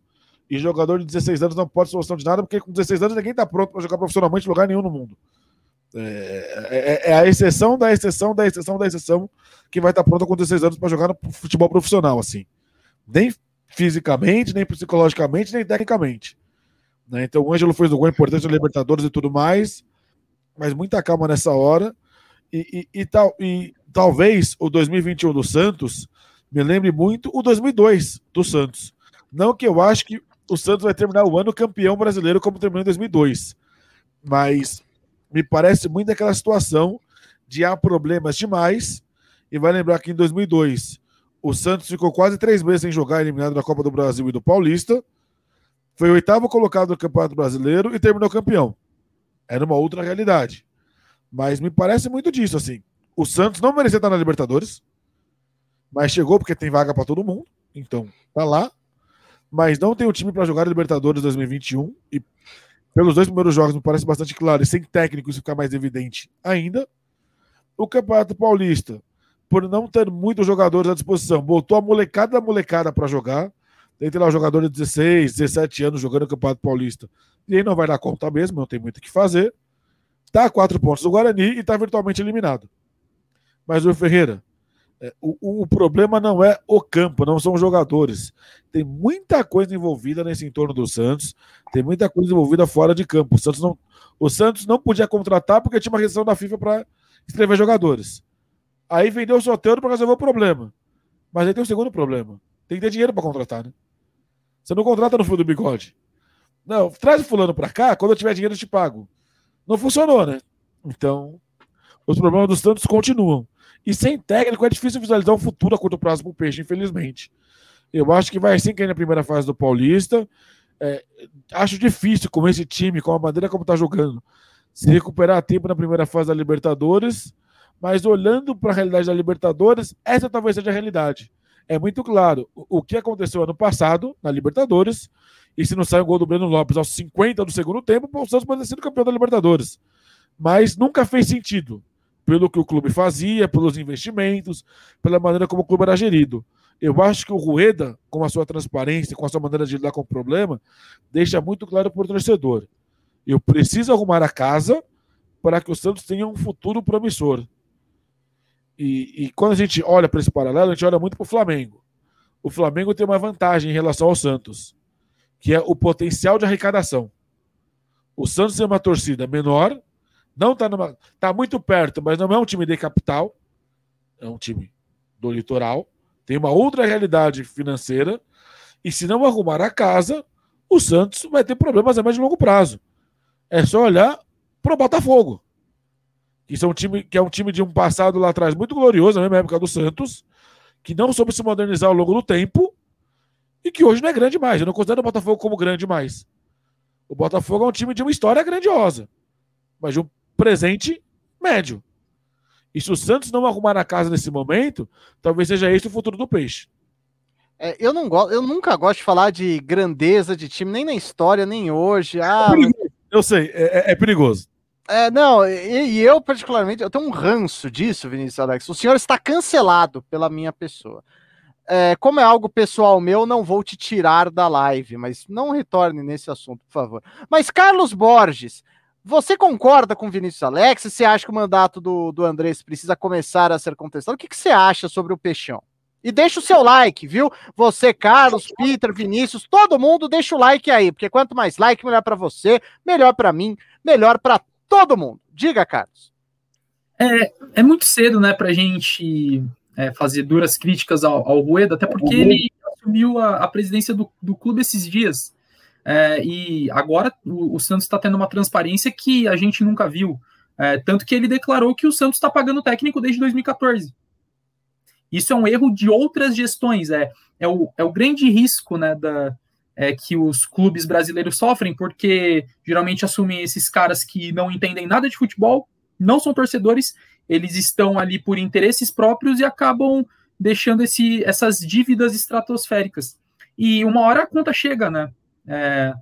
E jogador de 16 anos não pode solução de nada, porque com 16 anos ninguém está pronto para jogar profissionalmente em lugar nenhum no mundo. É, é, é, a exceção da exceção da exceção da exceção que vai estar tá pronto com 16 anos para jogar no futebol profissional, assim. Nem fisicamente, nem psicologicamente, nem tecnicamente. Né? Então o Ângelo fez um gol importante na Libertadores e tudo mais mas muita calma nessa hora. E, e, e, tal, e talvez o 2021 do Santos me lembre muito o 2002 do Santos. Não que eu acho que o Santos vai terminar o ano campeão brasileiro como terminou em 2002, mas me parece muito aquela situação de há problemas demais. E vai lembrar que em 2002 o Santos ficou quase três meses sem jogar, eliminado da Copa do Brasil e do Paulista. Foi o oitavo colocado no Campeonato Brasileiro e terminou campeão. Era uma outra realidade. Mas me parece muito disso, assim. O Santos não merecia estar na Libertadores, mas chegou porque tem vaga para todo mundo. Então, tá lá. Mas não tem o time para jogar a Libertadores 2021. E pelos dois primeiros jogos me parece bastante claro. E sem técnico isso fica mais evidente ainda. O Campeonato Paulista, por não ter muitos jogadores à disposição, botou a molecada da molecada para jogar. Tem lá o jogador de 16, 17 anos jogando o Campeonato Paulista. E aí não vai dar conta mesmo, não tem muito o que fazer. Tá a quatro pontos do Guarani e tá virtualmente eliminado. Mas o Ferreira, É, o, o, problema não é o campo, não são os jogadores. Tem muita coisa envolvida nesse entorno do Santos, tem muita coisa envolvida fora de campo. O Santos não, o Santos não podia contratar porque tinha uma restrição da FIFA para escrever jogadores. Aí vendeu o sorteio para resolver o problema. Mas aí tem o segundo problema. Tem que ter dinheiro para contratar, né? Você não contrata no fio do bigode. Não, traz o fulano para cá, quando eu tiver dinheiro eu te pago. Não funcionou, né? Então, os problemas do Santos continuam. E sem técnico é difícil visualizar um futuro a curto prazo para o Peixe, infelizmente. Eu acho que vai assim cair na primeira fase do Paulista. É, acho difícil com esse time, com a maneira como está jogando, se recuperar a tempo na primeira fase da Libertadores. Mas olhando para a realidade da Libertadores, essa talvez seja a realidade. É muito claro o, o que aconteceu ano passado na Libertadores. E se não sai o gol do Breno Lopes aos 50 do segundo tempo, o Santos pode ter sido campeão da Libertadores. Mas nunca fez sentido pelo que o clube fazia, pelos investimentos, pela maneira como o clube era gerido. Eu acho que o Rueda, com a sua transparência, com a sua maneira de lidar com o problema, deixa muito claro para o torcedor. Eu preciso arrumar a casa para que o Santos tenha um futuro promissor. E, e quando a gente olha para esse paralelo, a gente olha muito para o Flamengo. O Flamengo tem uma vantagem em relação ao Santos, que é o potencial de arrecadação. O Santos tem uma torcida menor, não está numa. Tá muito perto, mas não é um time de capital. É um time do litoral. Tem uma outra realidade financeira. E se não arrumar a casa, o Santos vai ter problemas a mais de longo prazo. É só olhar para o Botafogo. Que, são um time, que é um time de um passado lá atrás muito glorioso, na mesma época do Santos, que não soube se modernizar ao longo do tempo e que hoje não é grande mais. Eu não considero o Botafogo como grande mais. O Botafogo é um time de uma história grandiosa, mas de um presente médio. E se o Santos não arrumar a casa nesse momento, talvez seja esse o futuro do peixe. É, eu não gosto, eu nunca gosto de falar de grandeza de time, nem na história, nem hoje. Ah, é eu sei, é, é, é perigoso. É, não, e, e, eu particularmente, eu tenho um ranço disso, Vinícius Alex. O senhor está cancelado pela minha pessoa. É, como é algo pessoal meu, não vou te tirar da live, mas não retorne nesse assunto, por favor. Mas Carlos Borges, você concorda com Vinícius Alex? Você acha que o mandato do, do Andrés precisa começar a ser contestado? O que, que você acha sobre o Peixão? E deixa o seu like, viu? Você, Carlos, Peter, Vinícius, todo mundo deixa o like aí, porque quanto mais like, melhor para você, melhor para mim, melhor para todo mundo. Diga, Carlos. É, é muito cedo, né, pra gente é, fazer duras críticas ao, ao Rueda, até porque ele assumiu a, a presidência do, do clube esses dias. É, e agora o, o Santos está tendo uma transparência que a gente nunca viu. É, tanto que ele declarou que o Santos está pagando técnico desde 2014. Isso é um erro de outras gestões. É, é, o, é o grande risco né, da, é, que os clubes brasileiros sofrem, porque geralmente assumem esses caras que não entendem nada de futebol, não são torcedores, eles estão ali por interesses próprios e acabam deixando esse, essas dívidas estratosféricas. E uma hora a conta chega, né? É,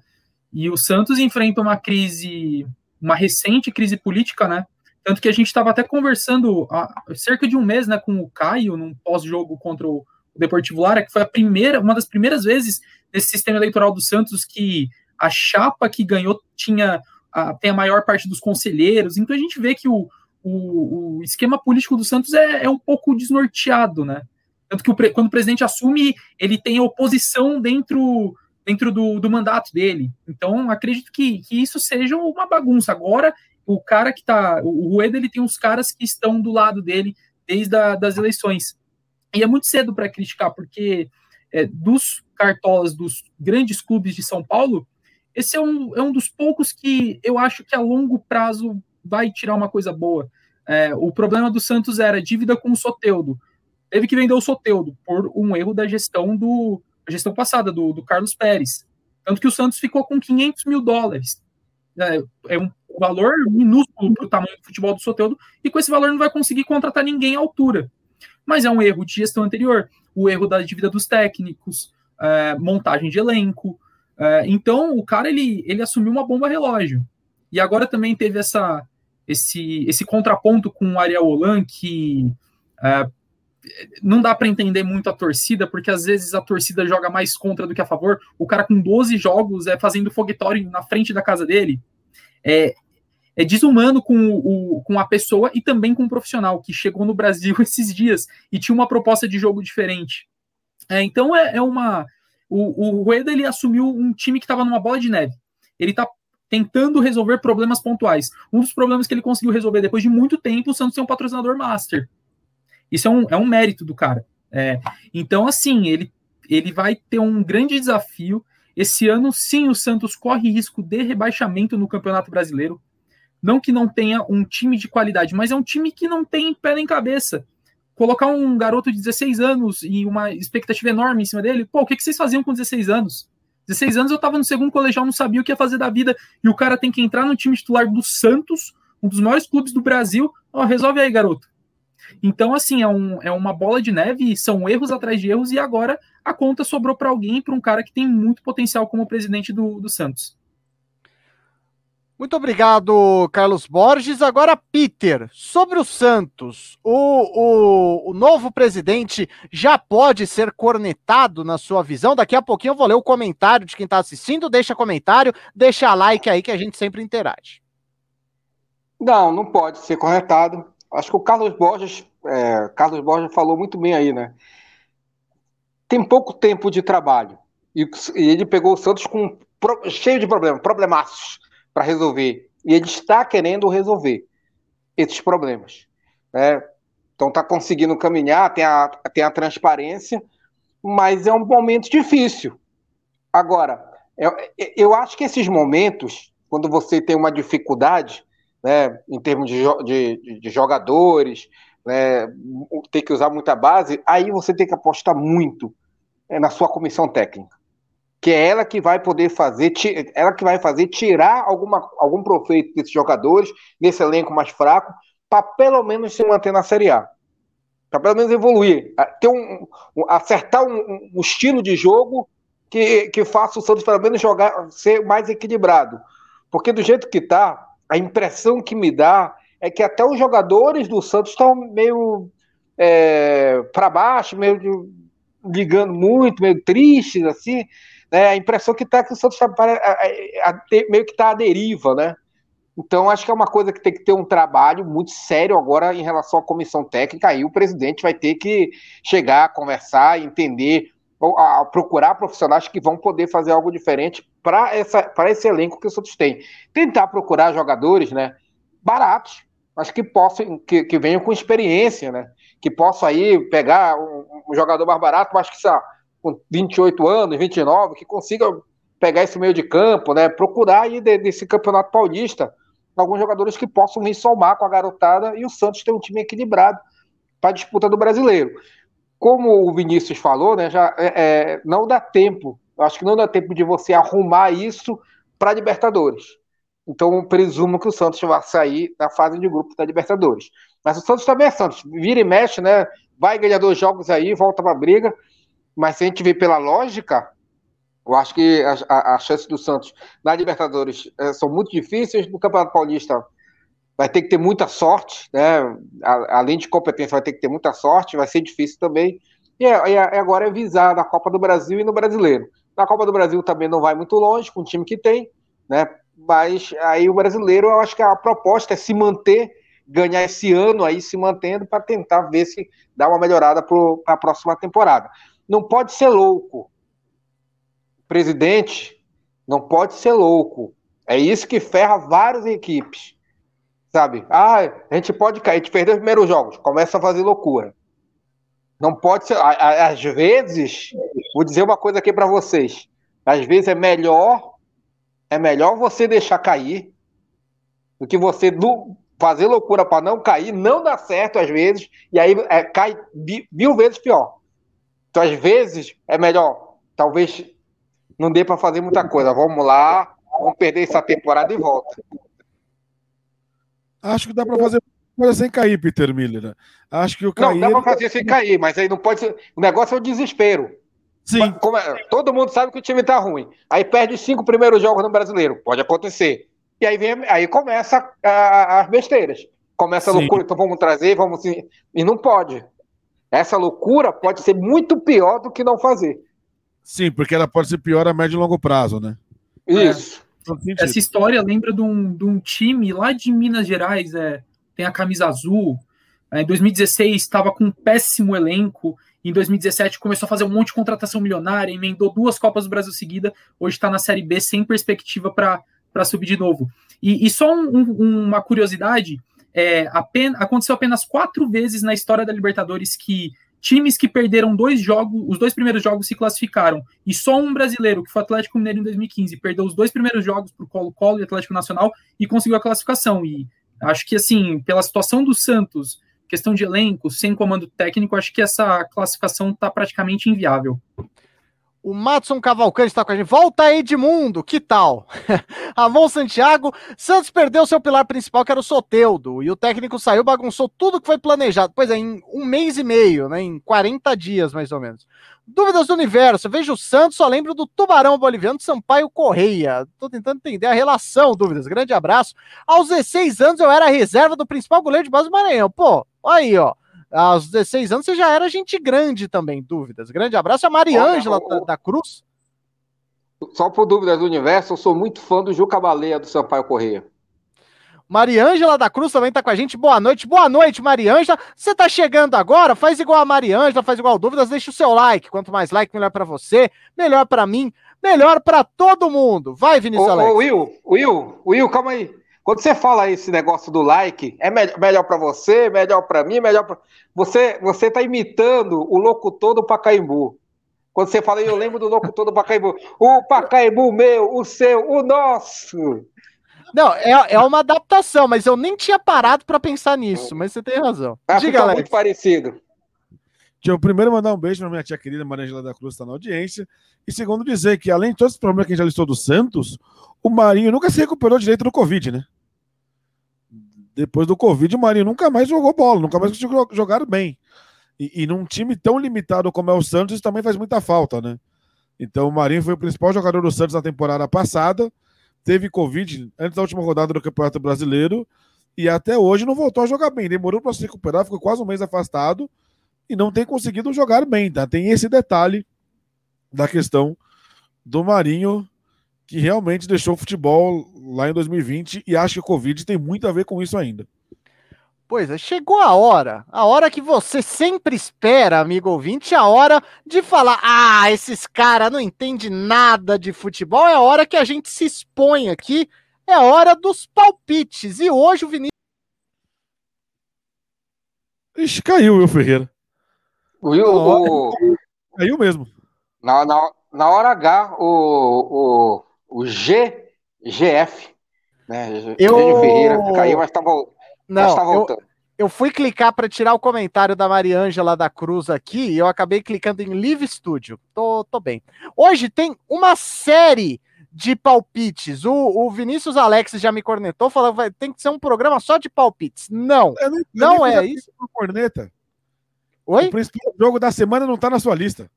e o Santos enfrenta uma crise, uma recente crise política, né? Tanto que a gente estava até conversando há cerca de um mês, né, com o Caio, num pós-jogo contra o Deportivo Lara, que foi a primeira, uma das primeiras vezes nesse sistema eleitoral do Santos que a chapa que ganhou tinha a, tem a maior parte dos conselheiros. Então a gente vê que o, o, o esquema político do Santos é, é, um pouco desnorteado, né? Tanto que o, quando o presidente assume, ele tem oposição dentro dentro do, do mandato dele. Então, acredito que, que isso seja uma bagunça. Agora, o cara que tá. O Rueda ele tem os caras que estão do lado dele desde a, das eleições. E é muito cedo para criticar, porque é, dos cartolas dos grandes clubes de São Paulo, esse é um, é um dos poucos que eu acho que a longo prazo vai tirar uma coisa boa. É, o problema do Santos era dívida com o Soteudo. Teve que vender o Soteudo por um erro da gestão do, gestão passada do, do Carlos Pérez. Tanto que o Santos ficou com 500 mil dólares. É, é um valor minúsculo para o tamanho do futebol do Soteldo, e com esse valor não vai conseguir contratar ninguém à altura. Mas é um erro de gestão anterior, o erro da dívida dos técnicos, é, montagem de elenco. É, então, o cara ele, ele assumiu uma bomba relógio. E agora também teve essa, esse, esse contraponto com o Ariel Holan, que é, não dá para entender muito a torcida, porque às vezes a torcida joga mais contra do que a favor. O cara com 12 jogos é fazendo foguetório na frente da casa dele. É, é desumano com, o, com a pessoa e também com o profissional que chegou no Brasil esses dias e tinha uma proposta de jogo diferente. É, então é, é, uma. O, o Rueda ele assumiu um time que estava numa bola de neve. Ele está tentando resolver problemas pontuais. Um dos problemas que ele conseguiu resolver depois de muito tempo, o Santos tem um patrocinador master. Isso é um, é um mérito do cara. É, então, assim, ele, ele vai ter um grande desafio. Esse ano, sim, o Santos corre risco de rebaixamento no Campeonato Brasileiro. Não que não tenha um time de qualidade, mas é um time que não tem pé nem cabeça. Colocar um garoto de 16 anos e uma expectativa enorme em cima dele, pô, o que, que vocês faziam com 16 anos? 16 anos eu tava no segundo colegial, não sabia o que ia fazer da vida, e o cara tem que entrar no time titular do Santos, um dos maiores clubes do Brasil. Ó, resolve aí, garoto. Então, assim, é, um, é uma bola de neve, são erros atrás de erros, e agora a conta sobrou para alguém, para um cara que tem muito potencial como presidente do, do Santos. Muito obrigado, Carlos Borges. Agora, Peter, sobre o Santos, o, o, o, novo presidente já pode ser cornetado na sua visão? Daqui a pouquinho eu vou ler o comentário de quem está assistindo. Deixa comentário, deixa like aí que a gente sempre interage. Não, não pode ser cornetado. Acho que o Carlos Borges, é, Carlos Borges falou muito bem aí, né? Tem pouco tempo de trabalho e, e ele pegou o Santos com cheio de problemas, problemaços para resolver. E ele está querendo resolver esses problemas. Né? Então está conseguindo caminhar, tem a, tem a transparência, mas é um momento difícil. Agora, eu, eu acho que esses momentos, quando você tem uma dificuldade, né, em termos de, de, de jogadores, né, ter que usar muita base, aí você tem que apostar muito é, na sua comissão técnica que é ela que vai poder fazer, ela que vai fazer tirar alguma, algum proveito desses jogadores, nesse elenco mais fraco, para pelo menos se manter na Série A. Para pelo menos evoluir, ter um, acertar um, um, estilo de jogo que, que faça o Santos pelo menos jogar, ser mais equilibrado. Porque do jeito que está, a impressão que me dá é que até os jogadores do Santos estão meio é, para baixo, meio ligando muito, meio tristes, assim. Né? A impressão que está é que o Santos tá, meio que está à deriva, né? Então, acho que é uma coisa que tem que ter um trabalho muito sério agora em relação à comissão técnica. Aí o presidente vai ter que chegar, conversar, entender, a procurar profissionais que vão poder fazer algo diferente para esse elenco que o Santos tem. Tentar procurar jogadores né, baratos, mas que possam, que, que venham com experiência, né? Que possam aí pegar um, um jogador mais barato, mas que sabe, com 28 anos, 29, que consiga pegar esse meio de campo, né? Procurar aí desse campeonato paulista alguns jogadores que possam me somar com a garotada e o Santos tem um time equilibrado para a disputa do brasileiro. Como o Vinícius falou, né? Já é, é, não dá tempo. Acho que não dá tempo de você arrumar isso para Libertadores. Então, presumo que o Santos vai sair na fase de grupo da Libertadores. Mas o Santos também é Santos. Vira e mexe, né? Vai ganhar dois jogos aí, volta para a briga. Mas se a gente vê pela lógica, eu acho que a, a do Santos na Libertadores é, são muito difíceis. No Campeonato Paulista vai ter que ter muita sorte, né? A, além de competência, vai ter que ter muita sorte, vai ser difícil também. E, é, é, agora é visar na Copa do Brasil e no Brasileiro. Na Copa do Brasil também não vai muito longe com o time que tem, né? Mas aí o brasileiro, eu acho que a proposta é se manter, ganhar esse ano aí se mantendo para tentar ver se dá uma melhorada para a próxima temporada não pode ser louco. O presidente não pode ser louco. É isso que ferra várias equipes. Sabe? Ah, a gente pode cair, a gente perdeu os primeiros jogos, começa a fazer loucura. Não pode ser. Às vezes, vou dizer uma coisa aqui para vocês. Às vezes é melhor, é melhor você deixar cair do que você fazer loucura para não cair, não dá certo às vezes, e aí é, cai mil vezes pior. Então, às vezes, é melhor, talvez não dê para fazer muita coisa. Vamos lá, vamos perder essa temporada e volta. Acho que dá para fazer coisa sem cair, Peter Miller. Acho que o cair... Não, dá para fazer sem cair, mas aí não pode ser. O negócio é o desespero. Sim. É... Todo mundo sabe que o time tá ruim. Aí perde os cinco primeiros jogos no brasileiro. Pode acontecer. E aí, vem, aí começa as besteiras. Começa a loucura, então vamos trazer, vamos. E não pode. Essa loucura pode ser muito pior do que não fazer. Sim, porque ela pode ser pior a médio e longo prazo, né? Isso. essa história lembra de um, de um time lá de Minas Gerais, é, tem a camisa azul. É, em 2016 estava com um péssimo elenco. Em 2017 começou a fazer um monte de contratação milionária, emendou duas Copas do Brasil seguida. Hoje está na Série B sem perspectiva para subir de novo. E, e só um, um, uma curiosidade: é, apenas, aconteceu apenas quatro vezes na história da Libertadores que times que perderam dois jogos, os dois primeiros jogos se classificaram. E só um brasileiro, que foi o Atlético Mineiro em 2015, perdeu os dois primeiros jogos para o Colo-Colo e Atlético Nacional e conseguiu a classificação. E acho que, assim, pela situação do Santos, questão de elenco, sem comando técnico, acho que essa classificação está praticamente inviável. O Matson Cavalcante está com a gente. Volta Edmundo, que tal? Ramon Santiago, Santos perdeu seu pilar principal, que era o Soteudo, e o técnico saiu, bagunçou tudo que foi planejado. Pois é, em um mês e meio, né? Em 40 dias, mais ou menos. Dúvidas do universo. Vejo o Santos, só lembro do Tubarão Boliviano Sampaio Correia. Tô tentando entender a relação, dúvidas. Grande abraço. Aos 16 anos eu era reserva do principal goleiro de base do Maranhão. Pô, aí, ó aos 16 anos você já era gente grande também, dúvidas. Grande abraço a Mariângela da, da Cruz. Só por dúvidas do universo, eu sou muito fã do Juca Baleia do Sampaio Correia. Mariângela da Cruz também tá com a gente. Boa noite, boa noite, Mariângela. Você tá chegando agora? Faz igual a Mariângela, faz igual dúvidas, deixa o seu like. Quanto mais like, melhor para você, melhor para mim, melhor para todo mundo. Vai, Vinícius ô, Alex. Ô, Will, Will, Will, calma aí. Quando você fala esse negócio do like, é me melhor para você, melhor para mim, melhor para você. Você está imitando o locutor do Pacaembu. Quando você fala, eu lembro do locutor do Pacaembu. O Pacaembu meu, o seu, o nosso. Não, é, é uma adaptação, mas eu nem tinha parado para pensar nisso, mas você tem razão. Ah, Diga, Alex. muito parecido. Deixa eu primeiro mandar um beijo para minha tia querida Maria da Cruz, está na audiência. E segundo, dizer que, além de todos os problemas que a gente já listou do Santos, o Marinho nunca se recuperou direito do Covid, né? Depois do Covid, o Marinho nunca mais jogou bola, nunca mais conseguiu jogar bem. E, e num time tão limitado como é o Santos, isso também faz muita falta, né? Então o Marinho foi o principal jogador do Santos na temporada passada, teve Covid antes da última rodada do Campeonato Brasileiro e até hoje não voltou a jogar bem. Demorou para se recuperar, ficou quase um mês afastado e não tem conseguido jogar bem, tá? Tem esse detalhe da questão do Marinho que realmente deixou o futebol lá em 2020 e acho que o Covid tem muito a ver com isso ainda. Pois é, chegou a hora, a hora que você sempre espera, amigo ouvinte, a hora de falar: ah, esses caras não entendem nada de futebol, é a hora que a gente se expõe aqui, é a hora dos palpites. E hoje o Vinícius. Ixi, caiu, o Ferreira. O, o, Caiu mesmo. Na, na, na hora H, o, o, o G, GF, né? Eu... Ferreira caiu, mas tá, Não, mas tá voltando. Eu... Eu fui clicar para tirar o comentário da Mariângela da Cruz aqui e eu acabei clicando em Live Studio. Tô, tô bem. Hoje tem uma série de palpites. O, o Vinícius Alex já me cornetou, falou que tem que ser um programa só de palpites. Não, eu eu não é isso. Corneta. Oi? O principal jogo da semana não tá na sua lista.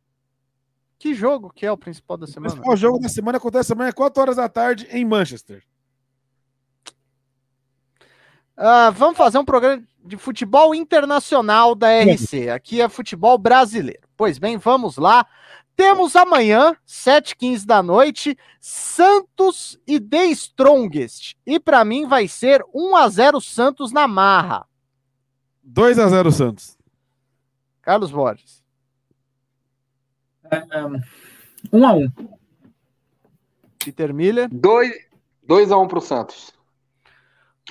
Que jogo que é o principal da semana? O principal jogo da semana acontece amanhã, 4 horas da tarde, em Manchester. Uh, vamos fazer um programa de futebol internacional da RC. Aqui é futebol brasileiro. Pois bem, vamos lá. Temos amanhã, 7h15 da noite, Santos e The Strongest. E para mim vai ser 1x0 Santos na marra. 2x0 Santos. Carlos Borges. Um a um. Peter Miller. 2 a 1 um pro Santos.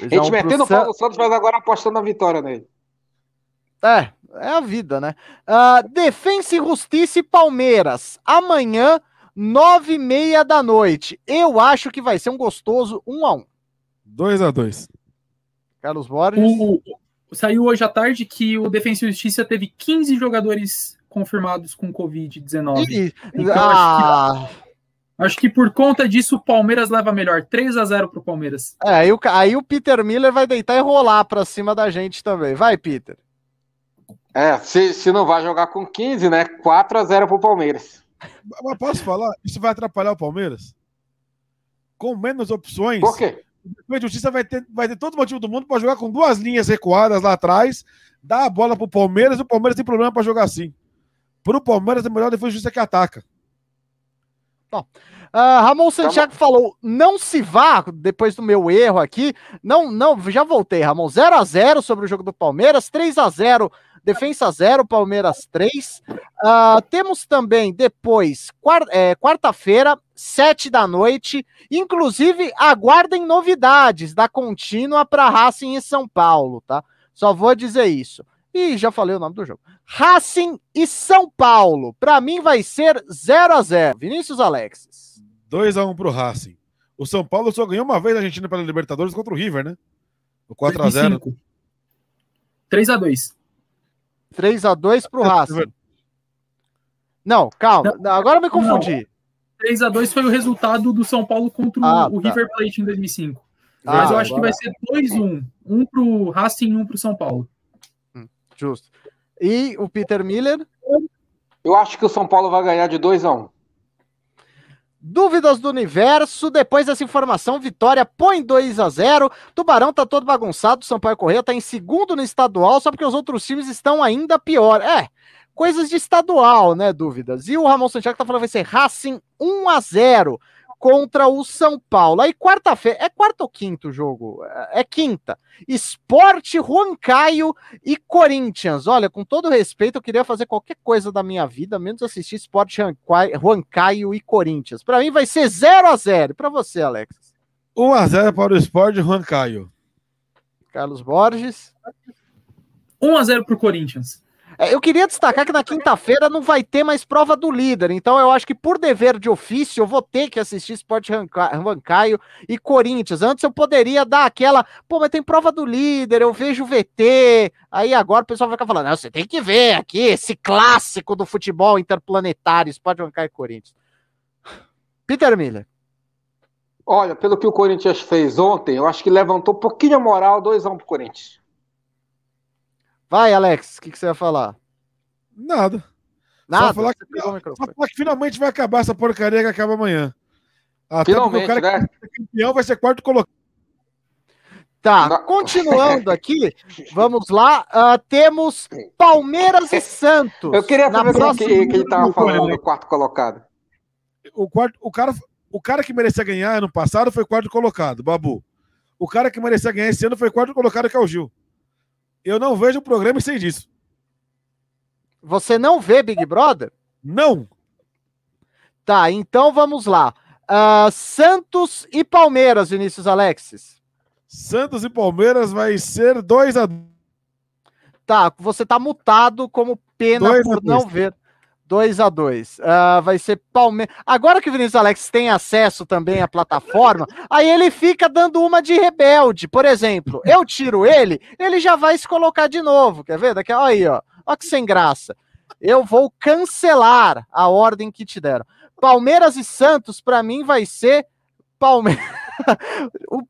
A gente metendo o pau no Santos, mas agora apostando na vitória nele. É, é a vida, né? Uh, Defensa e Justiça e Palmeiras. Amanhã, nove e meia da noite. Eu acho que vai ser um gostoso 1 um a 1 um. 2 a 2 Carlos Borges. O, saiu hoje à tarde que o Defensa e Justiça teve 15 jogadores confirmados com Covid-19. Então, ah. acho, que, acho que por conta disso o Palmeiras leva melhor. 3 a 0 pro Palmeiras. É, aí o, aí o Peter Miller vai deitar e rolar pra cima da gente também. Vai, Peter. É, se, se não vai jogar com 15, né? 4 a 0 pro Palmeiras. Mas posso falar? Isso vai atrapalhar o Palmeiras? Com menos opções. Por quê? O Justiça vai ter, vai ter todo o motivo do mundo para jogar com duas linhas recuadas lá atrás, dar a bola pro Palmeiras e o Palmeiras tem problema para jogar assim. Pro Palmeiras é melhor defesa justiça que ataca. Bom, Uh, Ramon Santiago tá falou: não se vá depois do meu erro aqui. Não, não, já voltei, Ramon. 0 a 0 sobre o jogo do Palmeiras, 3 a 0 Defensa 0, Palmeiras 3. Uh, ah, temos também depois, é, quarta-feira, 7 da noite. Inclusive, aguardem novidades da contínua para Racing em São Paulo, tá? Só vou dizer isso. E já falei o nome do jogo. Racing e São Paulo. Para mim vai ser 0 a 0 Vinícius Alexis. 2x1 pro Racing. O São Paulo só ganhou uma vez a Argentina pela Libertadores contra o River, né? O 4x0. 3x2. 3x2 pro Racing. Não, calma. Não, agora me confundi. 3x2 foi o resultado do São Paulo contra ah, o tá. River Plate em 2005. Ah, Mas eu acho agora... que vai ser 2-1. Um pro Racing e um pro São Paulo. Justo. E o Peter Miller? Eu acho que o São Paulo vai ganhar de 2x1. Dúvidas do universo, depois dessa informação, Vitória põe 2 a 0 Tubarão tá todo bagunçado, Sampaio Correia tá em segundo no estadual, só porque os outros times estão ainda pior. É, coisas de estadual, né, dúvidas. E o Ramon Santiago tá falando que vai ser Racing 1 a 0 contra o São Paulo. Aí quarta-feira, é quarta ou quinto jogo? É, é quinta. Esporte, Caio e Corinthians. Olha, com todo respeito, eu queria fazer qualquer coisa da minha vida, menos assistir Esporte, Caio e Corinthians. Para mim vai ser 0 a 0 Para você, Alex. 1 a 0 para o Esporte, Caio. Carlos Borges. 1 a 0 para o Corinthians. É, eu queria destacar que na quinta-feira não vai ter mais prova do líder, então eu acho que por dever de ofício eu vou ter que assistir Sport Rancaio e Corinthians. Antes eu poderia dar aquela, pô, mas tem prova do líder, eu vejo VT. Aí agora o pessoal vai ficar falando, não, você tem que ver aqui esse clássico do futebol interplanetário, Sport Rancaio e Corinthians. Peter Miller. Olha, pelo que o Corinthians fez ontem, eu acho que levantou um pouquinho a moral, 2x1 pro Corinthians. Vai, Alex, o que, que, você vai falar? Nada. Nada? Só falar, que, só falar que finalmente vai acabar essa porcaria que acaba amanhã. Até finalmente, o cara né? que é campeão vai ser quarto colocado. Tá, continuando aqui, vamos lá. Uh, temos Palmeiras e Santos. Eu queria saber próxima... que, que ele estava falando do quarto colocado. O, quarto, o, cara, o cara que merecia ganhar ano passado foi quarto colocado, Babu. O cara que merecia ganhar esse ano foi quarto colocado, que é o Gil. Eu não vejo o programa sem disso. Você não vê Big Brother? Não. Tá, então vamos lá. Uh, Santos e Palmeiras, Vinícius Alexis. Santos e Palmeiras vai ser 2 a Tá, você tá mutado como pena por não ver. 2 a 2 uh, ah, Vai ser Palmeiras. Agora que o Vinícius Alex tem acesso também à plataforma, aí ele fica dando uma de rebelde. Por exemplo, eu tiro ele, ele já vai se colocar de novo. Quer ver? Daqui, aí, ó. Olha que sem graça. Eu vou cancelar a ordem que te deram. Palmeiras e Santos, para mim, vai ser Palmeiras.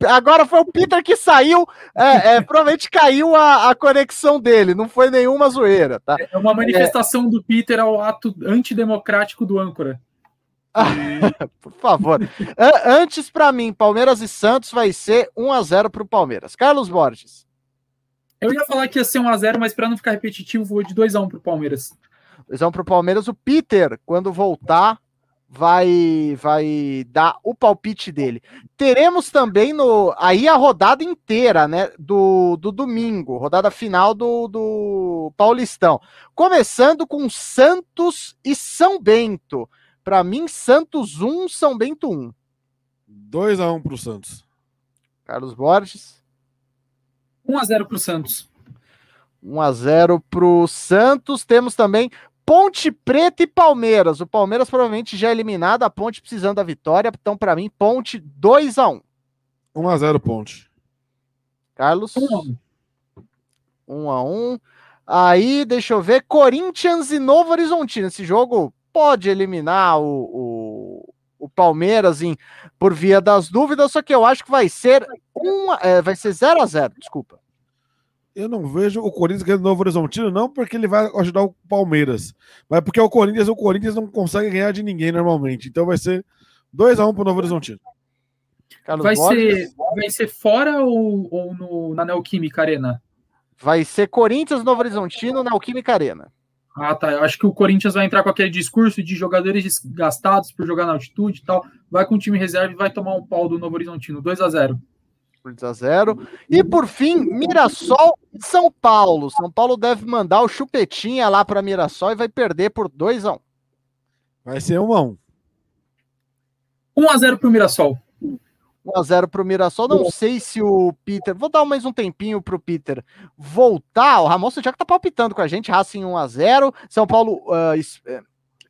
Agora foi o Peter que saiu, é, é, provavelmente caiu a, a, conexão dele, não foi nenhuma zoeira, tá? É uma manifestação é... do Peter ao ato antidemocrático do âncora. Por favor. Antes, para mim, Palmeiras e Santos vai ser 1 a 0 para o Palmeiras. Carlos Borges. Eu ia falar que ia ser 1 a 0 mas para não ficar repetitivo, vou de 2 a 1 para o Palmeiras. 2 a 1 para o Palmeiras. O Peter, quando voltar, vai vai dar o palpite dele. Teremos também no aí a rodada inteira, né, do, do domingo, rodada final do, do Paulistão. Começando com Santos e São Bento. Para mim, Santos 1, São Bento 1. 2 a 1 para o Santos. Carlos Borges. 1 a 0 para o Santos. 1 a 0 para o Santos. Temos também Ponte Preta e Palmeiras. O Palmeiras provavelmente já é eliminado, a Ponte precisando da vitória. Então, para mim, Ponte 2 a 1 1 a 0 Ponte. Carlos? 1 a 1 Aí, deixa eu ver, Corinthians e Novo Horizontino. Esse jogo pode eliminar o, o, o Palmeiras em, por via das dúvidas, só que eu acho que vai ser um, é, vai ser 0 a 0 desculpa eu não vejo o Corinthians ganhando Novo Horizontino, não porque ele vai ajudar o Palmeiras, mas porque o Corinthians, o Corinthians não consegue ganhar de ninguém normalmente. Então vai ser 2x1 um pro Novo Horizontino. vai, ser, vai ser fora ou, ou no, na Neoquímica Arena? Vai ser Corinthians Novo Horizontino na Neoquímica Arena. Ah, tá. Eu acho que o Corinthians vai entrar com aquele discurso de jogadores desgastados por jogar na altitude e tal. Vai com o time reserva e vai tomar um pau do Novo Horizontino. 2 a 0 2 a 0 E por fim, Mirassol e São Paulo. São Paulo deve mandar o chupetinha lá para Mirassol e vai perder por 2 a 1 Vai ser 1 a 1 1 a 0 pro Mirassol. 1x0 para o Mirassol. Não sei se o Peter. Vou dar mais um tempinho para o Peter voltar. O Ramon já que tá palpitando com a gente. Racing 1x0. São Paulo. Uh,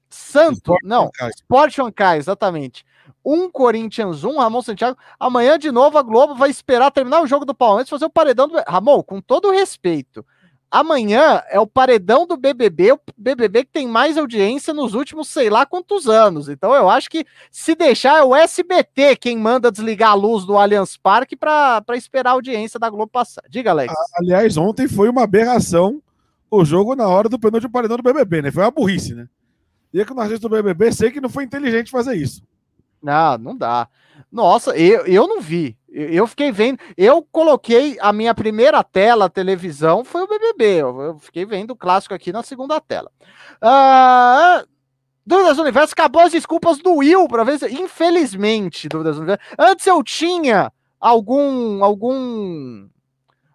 Santo. Sport não, Sport Huankai, exatamente. Um Corinthians 1, Ramon Santiago. Amanhã, de novo, a Globo vai esperar terminar o jogo do Palmeiras fazer o paredão do. Ramon, com todo o respeito. Amanhã é o paredão do BBB, o BBB que tem mais audiência nos últimos sei lá quantos anos. Então eu acho que se deixar é o SBT quem manda desligar a luz do Allianz Parque para esperar a audiência da Globo passar. Diga, Alex. Aliás, ontem foi uma aberração o jogo na hora do penúltimo paredão do BBB, né? Foi uma burrice, né? E é que nós do BBB sei que não foi inteligente fazer isso. Não, não dá. Nossa, eu, eu não vi. Eu fiquei vendo. Eu coloquei a minha primeira tela, televisão, foi o BBB. Eu, eu fiquei vendo o clássico aqui na segunda tela. Uh, Dúvidas Universo, acabou as desculpas do Will para ver se. Infelizmente, Dúvidas Universo. Antes eu tinha algum. algum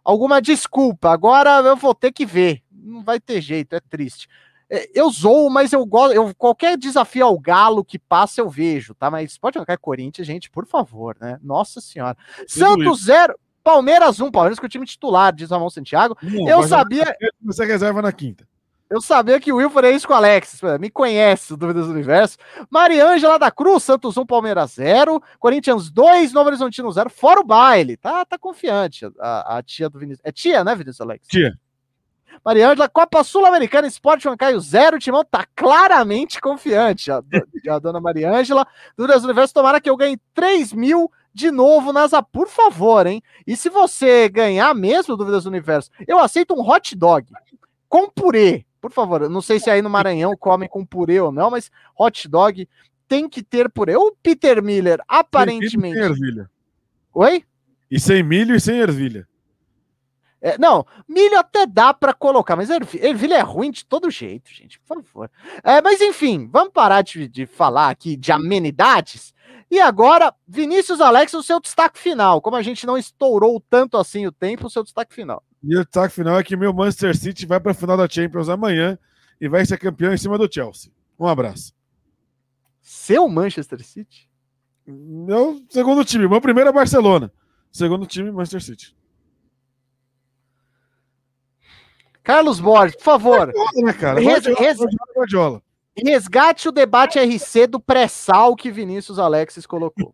alguma desculpa. Agora eu vou ter que ver. Não vai ter jeito, é triste. É, eu zoo, mas eu gosto. Eu, qualquer desafio ao Galo que passa, eu vejo, tá? Mas pode jogar Corinthians, gente, por favor, né? Nossa Senhora. Santos 0, Palmeiras 1, um, Palmeiras com o time titular, diz Ramon Santiago. Não, eu sabia. Você reserva na quinta. Eu sabia que o Will faria isso com o Alex. Me conhece, Dúvidas do Universo. Mariângela da Cruz, Santos 1, Palmeiras 0. Corinthians 2, Novo Horizontino 0. Fora o baile. Tá, tá confiante a, a tia do Vinícius. É tia, né, Vinícius Alex? Tia. Mariângela, Copa Sul-Americana Esporte Huancaio zero, o Timão tá claramente confiante, a, a dona Mariângela. Duras Universo, tomara que eu ganhe 3 mil de novo Nasa, por favor, hein? E se você ganhar mesmo, Dúvidas do Universo, eu aceito um hot dog com purê. Por favor, não sei se aí no Maranhão comem com purê ou não, mas hot dog tem que ter purê. O Peter Miller, aparentemente. Sem ervilha. Oi? E sem milho e sem ervilha. É, não, milho até dá para colocar, mas ervilha é ruim de todo jeito, gente, por favor. É, mas enfim, vamos parar de, de falar aqui de amenidades. E agora, Vinícius Alex, o seu destaque final. Como a gente não estourou tanto assim o tempo, o seu destaque final. E o destaque final é que meu Manchester City vai para a final da Champions amanhã e vai ser campeão em cima do Chelsea. Um abraço. Seu Manchester City? Meu segundo time. Meu primeiro é Barcelona. Segundo time, Manchester City. Carlos Borges, por favor. né, cara? Res, res, resgate o debate RC do pré-sal que Vinícius Alexis colocou.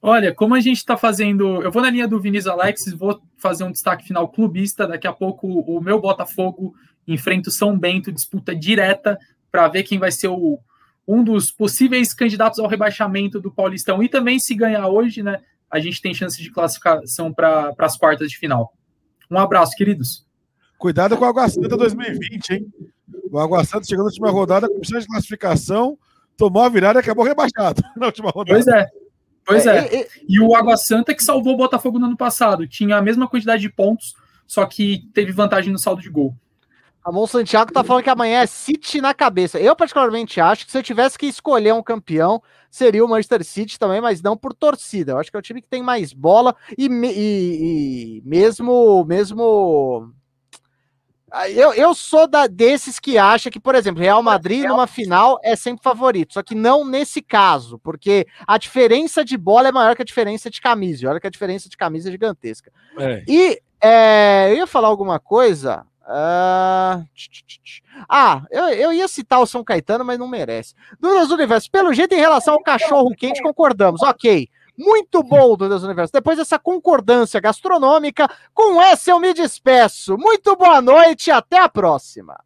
Olha, como a gente está fazendo. Eu vou na linha do Vinícius Alexis, vou fazer um destaque final clubista. Daqui a pouco o meu Botafogo enfrenta o São Bento, disputa direta para ver quem vai ser o, um dos possíveis candidatos ao rebaixamento do Paulistão. E também, se ganhar hoje, né, a gente tem chance de classificação para as quartas de final. Um abraço, queridos. Cuidado com o Água Santa 2020, hein? O Água Santa chegou na última rodada com chance de classificação, tomou a virada e acabou rebaixado na última rodada. Pois é. Pois é. é. E o Água Santa que salvou o Botafogo no ano passado. Tinha a mesma quantidade de pontos, só que teve vantagem no saldo de gol. Ramon Santiago tá falando que amanhã é City na cabeça. Eu, particularmente, acho que se eu tivesse que escolher um campeão, seria o Manchester City também, mas não por torcida. Eu acho que é o time que tem mais bola e, e, e mesmo, mesmo eu, eu sou da, desses que acha que, por exemplo, Real Madrid numa final é sempre favorito, só que não nesse caso, porque a diferença de bola é maior que a diferença de camisa. Olha que a diferença de camisa é gigantesca. É. E é, eu ia falar alguma coisa. Uh... Ah, eu, eu ia citar o São Caetano, mas não merece. Duras Universo, pelo jeito, em relação ao cachorro quente, concordamos. Ok. Muito bom do Deus Universo. Depois dessa concordância gastronômica, com essa eu me despeço. Muito boa noite e até a próxima.